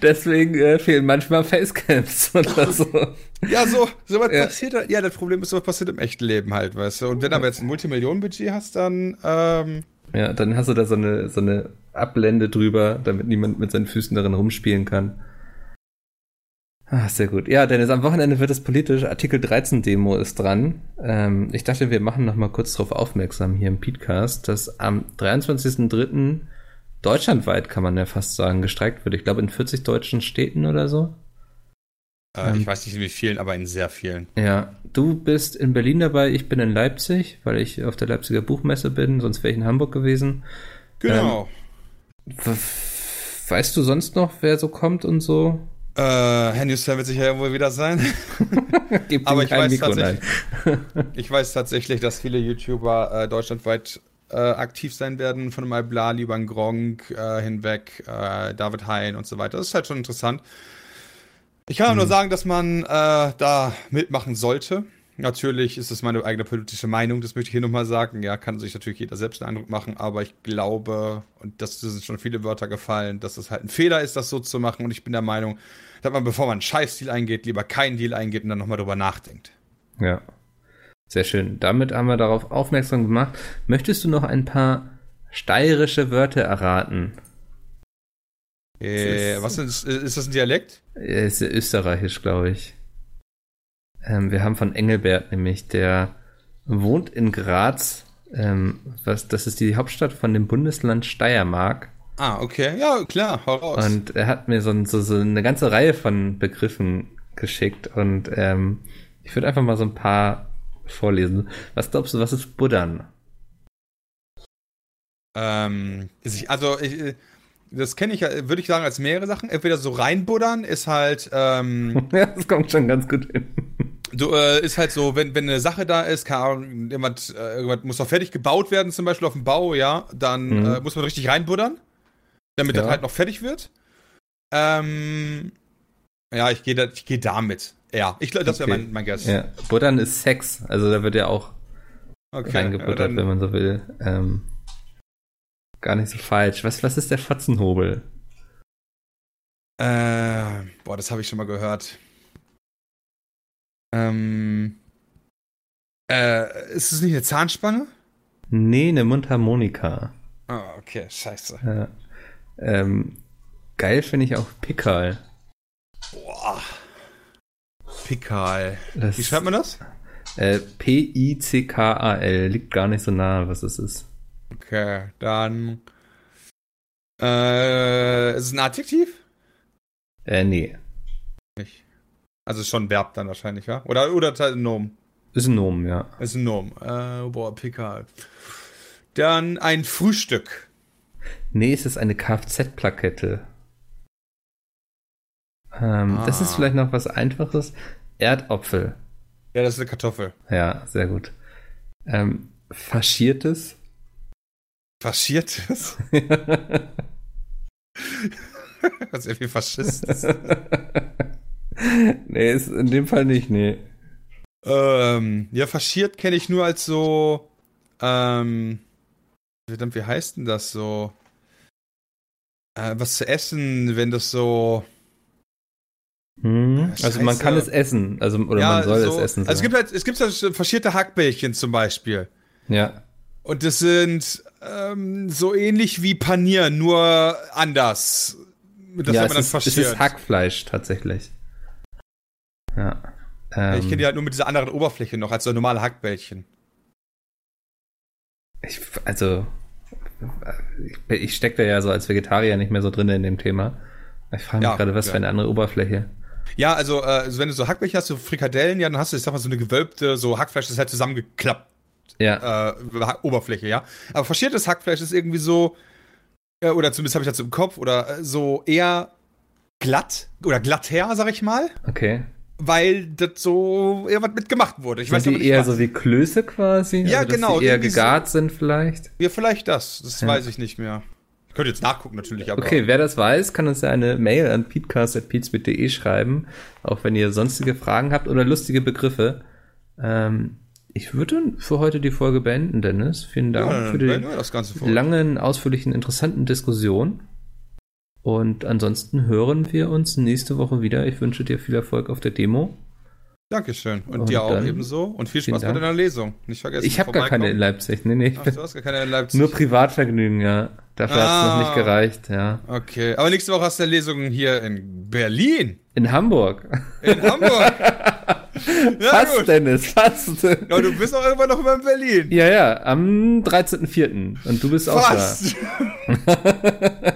Deswegen äh, fehlen manchmal Facecams oder so. Ja, so, so was Ja. passiert halt. Ja, das Problem ist, so was passiert im echten Leben halt, weißt du. Und wenn du aber jetzt ein Multimillionen-Budget hast, dann, ähm, Ja, dann hast du da so eine, so eine Ablende drüber, damit niemand mit seinen Füßen darin rumspielen kann. Ah, sehr gut. Ja, Dennis, am Wochenende wird es politisch. Artikel 13 Demo ist dran. Ähm, ich dachte, wir machen noch mal kurz darauf aufmerksam hier im Podcast, dass am 23.03. deutschlandweit, kann man ja fast sagen, gestreikt wird. Ich glaube, in 40 deutschen Städten oder so. äh, Ähm. ich weiß nicht in wie vielen, aber in sehr vielen. Ja, du bist in Berlin dabei, ich bin in Leipzig, weil ich auf der Leipziger Buchmesse bin, sonst wäre ich in Hamburg gewesen. Genau. W- Weißt du sonst noch, wer so kommt und so? Äh, Herr Newsfan wird sicher irgendwo wieder sein. Gib Aber ich weiß tatsächlich-. Ich weiß tatsächlich, dass viele YouTuber äh, deutschlandweit äh, aktiv sein werden, von Mal Blali über den Gronk äh, hinweg, äh, David Hein und so weiter. Das ist halt schon interessant. Ich kann auch nur sagen, dass man äh, da mitmachen sollte. Natürlich ist es meine eigene politische Meinung, das möchte ich hier nochmal sagen. Ja, kann sich natürlich jeder selbst einen Eindruck machen, aber ich glaube, und das sind schon viele Wörter gefallen, dass es halt ein Fehler ist, das so zu machen. Und ich bin der Meinung, dass man, bevor man einen Scheiß-Deal eingeht, lieber keinen Deal eingeht und dann nochmal drüber nachdenkt. Ja. Sehr schön. Damit haben wir darauf aufmerksam gemacht. Möchtest du noch ein paar steirische Wörter erraten? Äh, ist- was ist, ist das ein Dialekt? Ist ja österreichisch, glaube ich. Ähm, wir haben von Engelbert nämlich, der wohnt in Graz. Ähm, was, das ist die Hauptstadt von dem Bundesland Steiermark. Ah, okay. Ja, klar, hau raus. Und er hat mir so, so, so eine ganze Reihe von Begriffen geschickt. Und ähm, ich würde einfach mal so ein paar vorlesen. Was glaubst du, was ist Buddern? ähm, also, ich, äh, das kenne ich, ja, würde ich sagen, als mehrere Sachen. Entweder so reinbuddern ist halt, ähm, ja, das kommt schon ganz gut hin. Du, äh, ist halt so, wenn, wenn eine Sache da ist, keine Ahnung, jemand, äh, irgendwas muss noch fertig gebaut werden, zum Beispiel auf dem Bau, ja, dann Mhm. äh, muss man richtig reinbuddern, damit Ja. das halt noch fertig wird. Ähm, ja, ich gehe da, ich gehe damit. Ja, ich glaube, das wäre Okay. mein, mein Guess. Ja, Buddern ist Sex. Also da wird ja auch Okay, reingebuttert, ja, wenn man so will. Ähm, gar nicht so falsch. Was, was ist der Fotzenhobel? Äh, boah, das habe ich schon mal gehört. Ähm, äh, ist es nicht eine Zahnspange? Nee, eine Mundharmonika. Ah, okay, scheiße. Ja. Ähm, geil finde ich auch Pickerl. Boah. Pikal. Das, Wie schreibt man das? Äh, P-I-C-K-A-L. Liegt gar nicht so nah, was es ist. Okay, dann. Äh, ist es ein Adjektiv? Äh, nee. Nicht. Also ist schon ein Verb dann wahrscheinlich, ja? Oder, oder ein Nomen. Ist ein Nomen, ja. Ist ein Nomen. Äh, boah, Pikal. Dann ein Frühstück. Nee, es ist eine Kfz-Plakette. Ähm, Das Ah. ist vielleicht noch was Einfaches. Erdopfel. Ja, das ist eine Kartoffel. Ja, sehr gut. Ähm, faschiertes. Faschiertes? Was ist wie Faschist? nee, ist in dem Fall nicht, nee. Ähm, ja, faschiert kenne ich nur als so, ähm, verdammt, wie heißt denn das so? Äh, was zu essen, wenn das so. Hm, also man kann es essen, also oder ja, man soll so, es essen. So. Also es gibt halt, es gibt halt faschierte Hackbällchen zum Beispiel. Ja. Und das sind ähm, so ähnlich wie Panier, nur anders. Das ja, es ist, es ist Hackfleisch tatsächlich. Ja. Ähm, ich kenne die halt nur mit dieser anderen Oberfläche noch, als so normale Hackbällchen. Ich, also, ich, ich stecke da ja so als Vegetarier nicht mehr so drin in dem Thema. Ich frage mich ja, gerade, was ja. für eine andere Oberfläche. Ja, also, äh, also wenn du so Hackbällchen hast, so Frikadellen, ja, dann hast du, ich sag mal, so eine gewölbte, so Hackfleisch, das ist halt zusammengeklappt. Ja. Äh, Oberfläche, ja. Aber faschiertes Hackfleisch ist irgendwie so, äh, oder zumindest habe ich das im Kopf, oder äh, so eher glatt oder glatter, sag ich mal. Okay weil das so eher was mitgemacht wurde. Ich sind weiß die nicht, eher was. so wie Klöße quasi? Ja, also, genau. Die eher gegart sind vielleicht? Ja, vielleicht das. Das ja. weiß ich nicht mehr. Ich könnte jetzt nachgucken natürlich. Aber okay, wer das weiß, kann uns ja eine Mail an peatcast.peatsbit.de schreiben, auch wenn ihr sonstige Fragen habt oder lustige Begriffe. Ähm, ich würde für heute die Folge beenden, Dennis. Vielen Dank ja, für die langen, ausführlichen, interessanten Diskussion. Und ansonsten hören wir uns nächste Woche wieder. Ich wünsche dir viel Erfolg auf der Demo. Dankeschön. Und, und dir auch ebenso. Und viel Spaß bei deiner Lesung. Nicht vergessen. Ich habe gar keine in Leipzig. Nee, nee. Ach, du hast gar keine in Leipzig. Nur Privatvergnügen, ja. Dafür ah, hat es noch nicht gereicht, ja. Okay. Aber nächste Woche hast du Lesungen hier in Berlin. In Hamburg. In Hamburg. ja, fast, gut. Dennis, fast. Aber du bist auch irgendwann noch immer in Berlin. Ja, ja, am 13.04. Und du bist fast. auch da.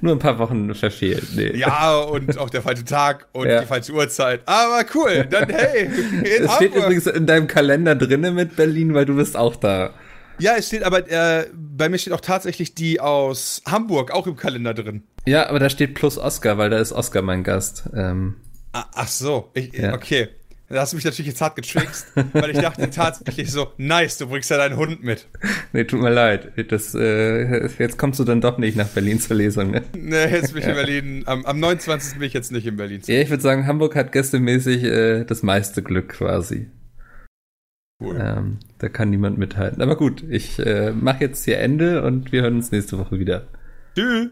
Nur ein paar Wochen verfehlt. Nee. Ja, und auch der falsche Tag und ja. die falsche Uhrzeit. Aber cool, dann hey. Es steht übrigens in deinem Kalender drinne mit Berlin, weil du bist auch da. Ja, es steht aber, äh, bei mir steht auch tatsächlich die aus Hamburg auch im Kalender drin. Ja, aber da steht plus Oscar, weil da ist Oscar mein Gast. Ähm, ach so, ich, ja. okay. Da hast du mich natürlich jetzt hart getrickst, weil ich dachte tatsächlich so, nice, du bringst ja deinen Hund mit. Nee, tut mir leid. Das, äh, jetzt kommst du dann doch nicht nach Berlin zur Lesung, ne? Nee, jetzt bin ich ja. in Berlin. Am, am 29. bin ich jetzt nicht in Berlin. Ja, ich würde sagen, Hamburg hat gästemäßig äh, das meiste Glück quasi. Cool. Ähm, da kann niemand mithalten. Aber gut, ich äh, mache jetzt hier Ende und wir hören uns nächste Woche wieder. Tschüss.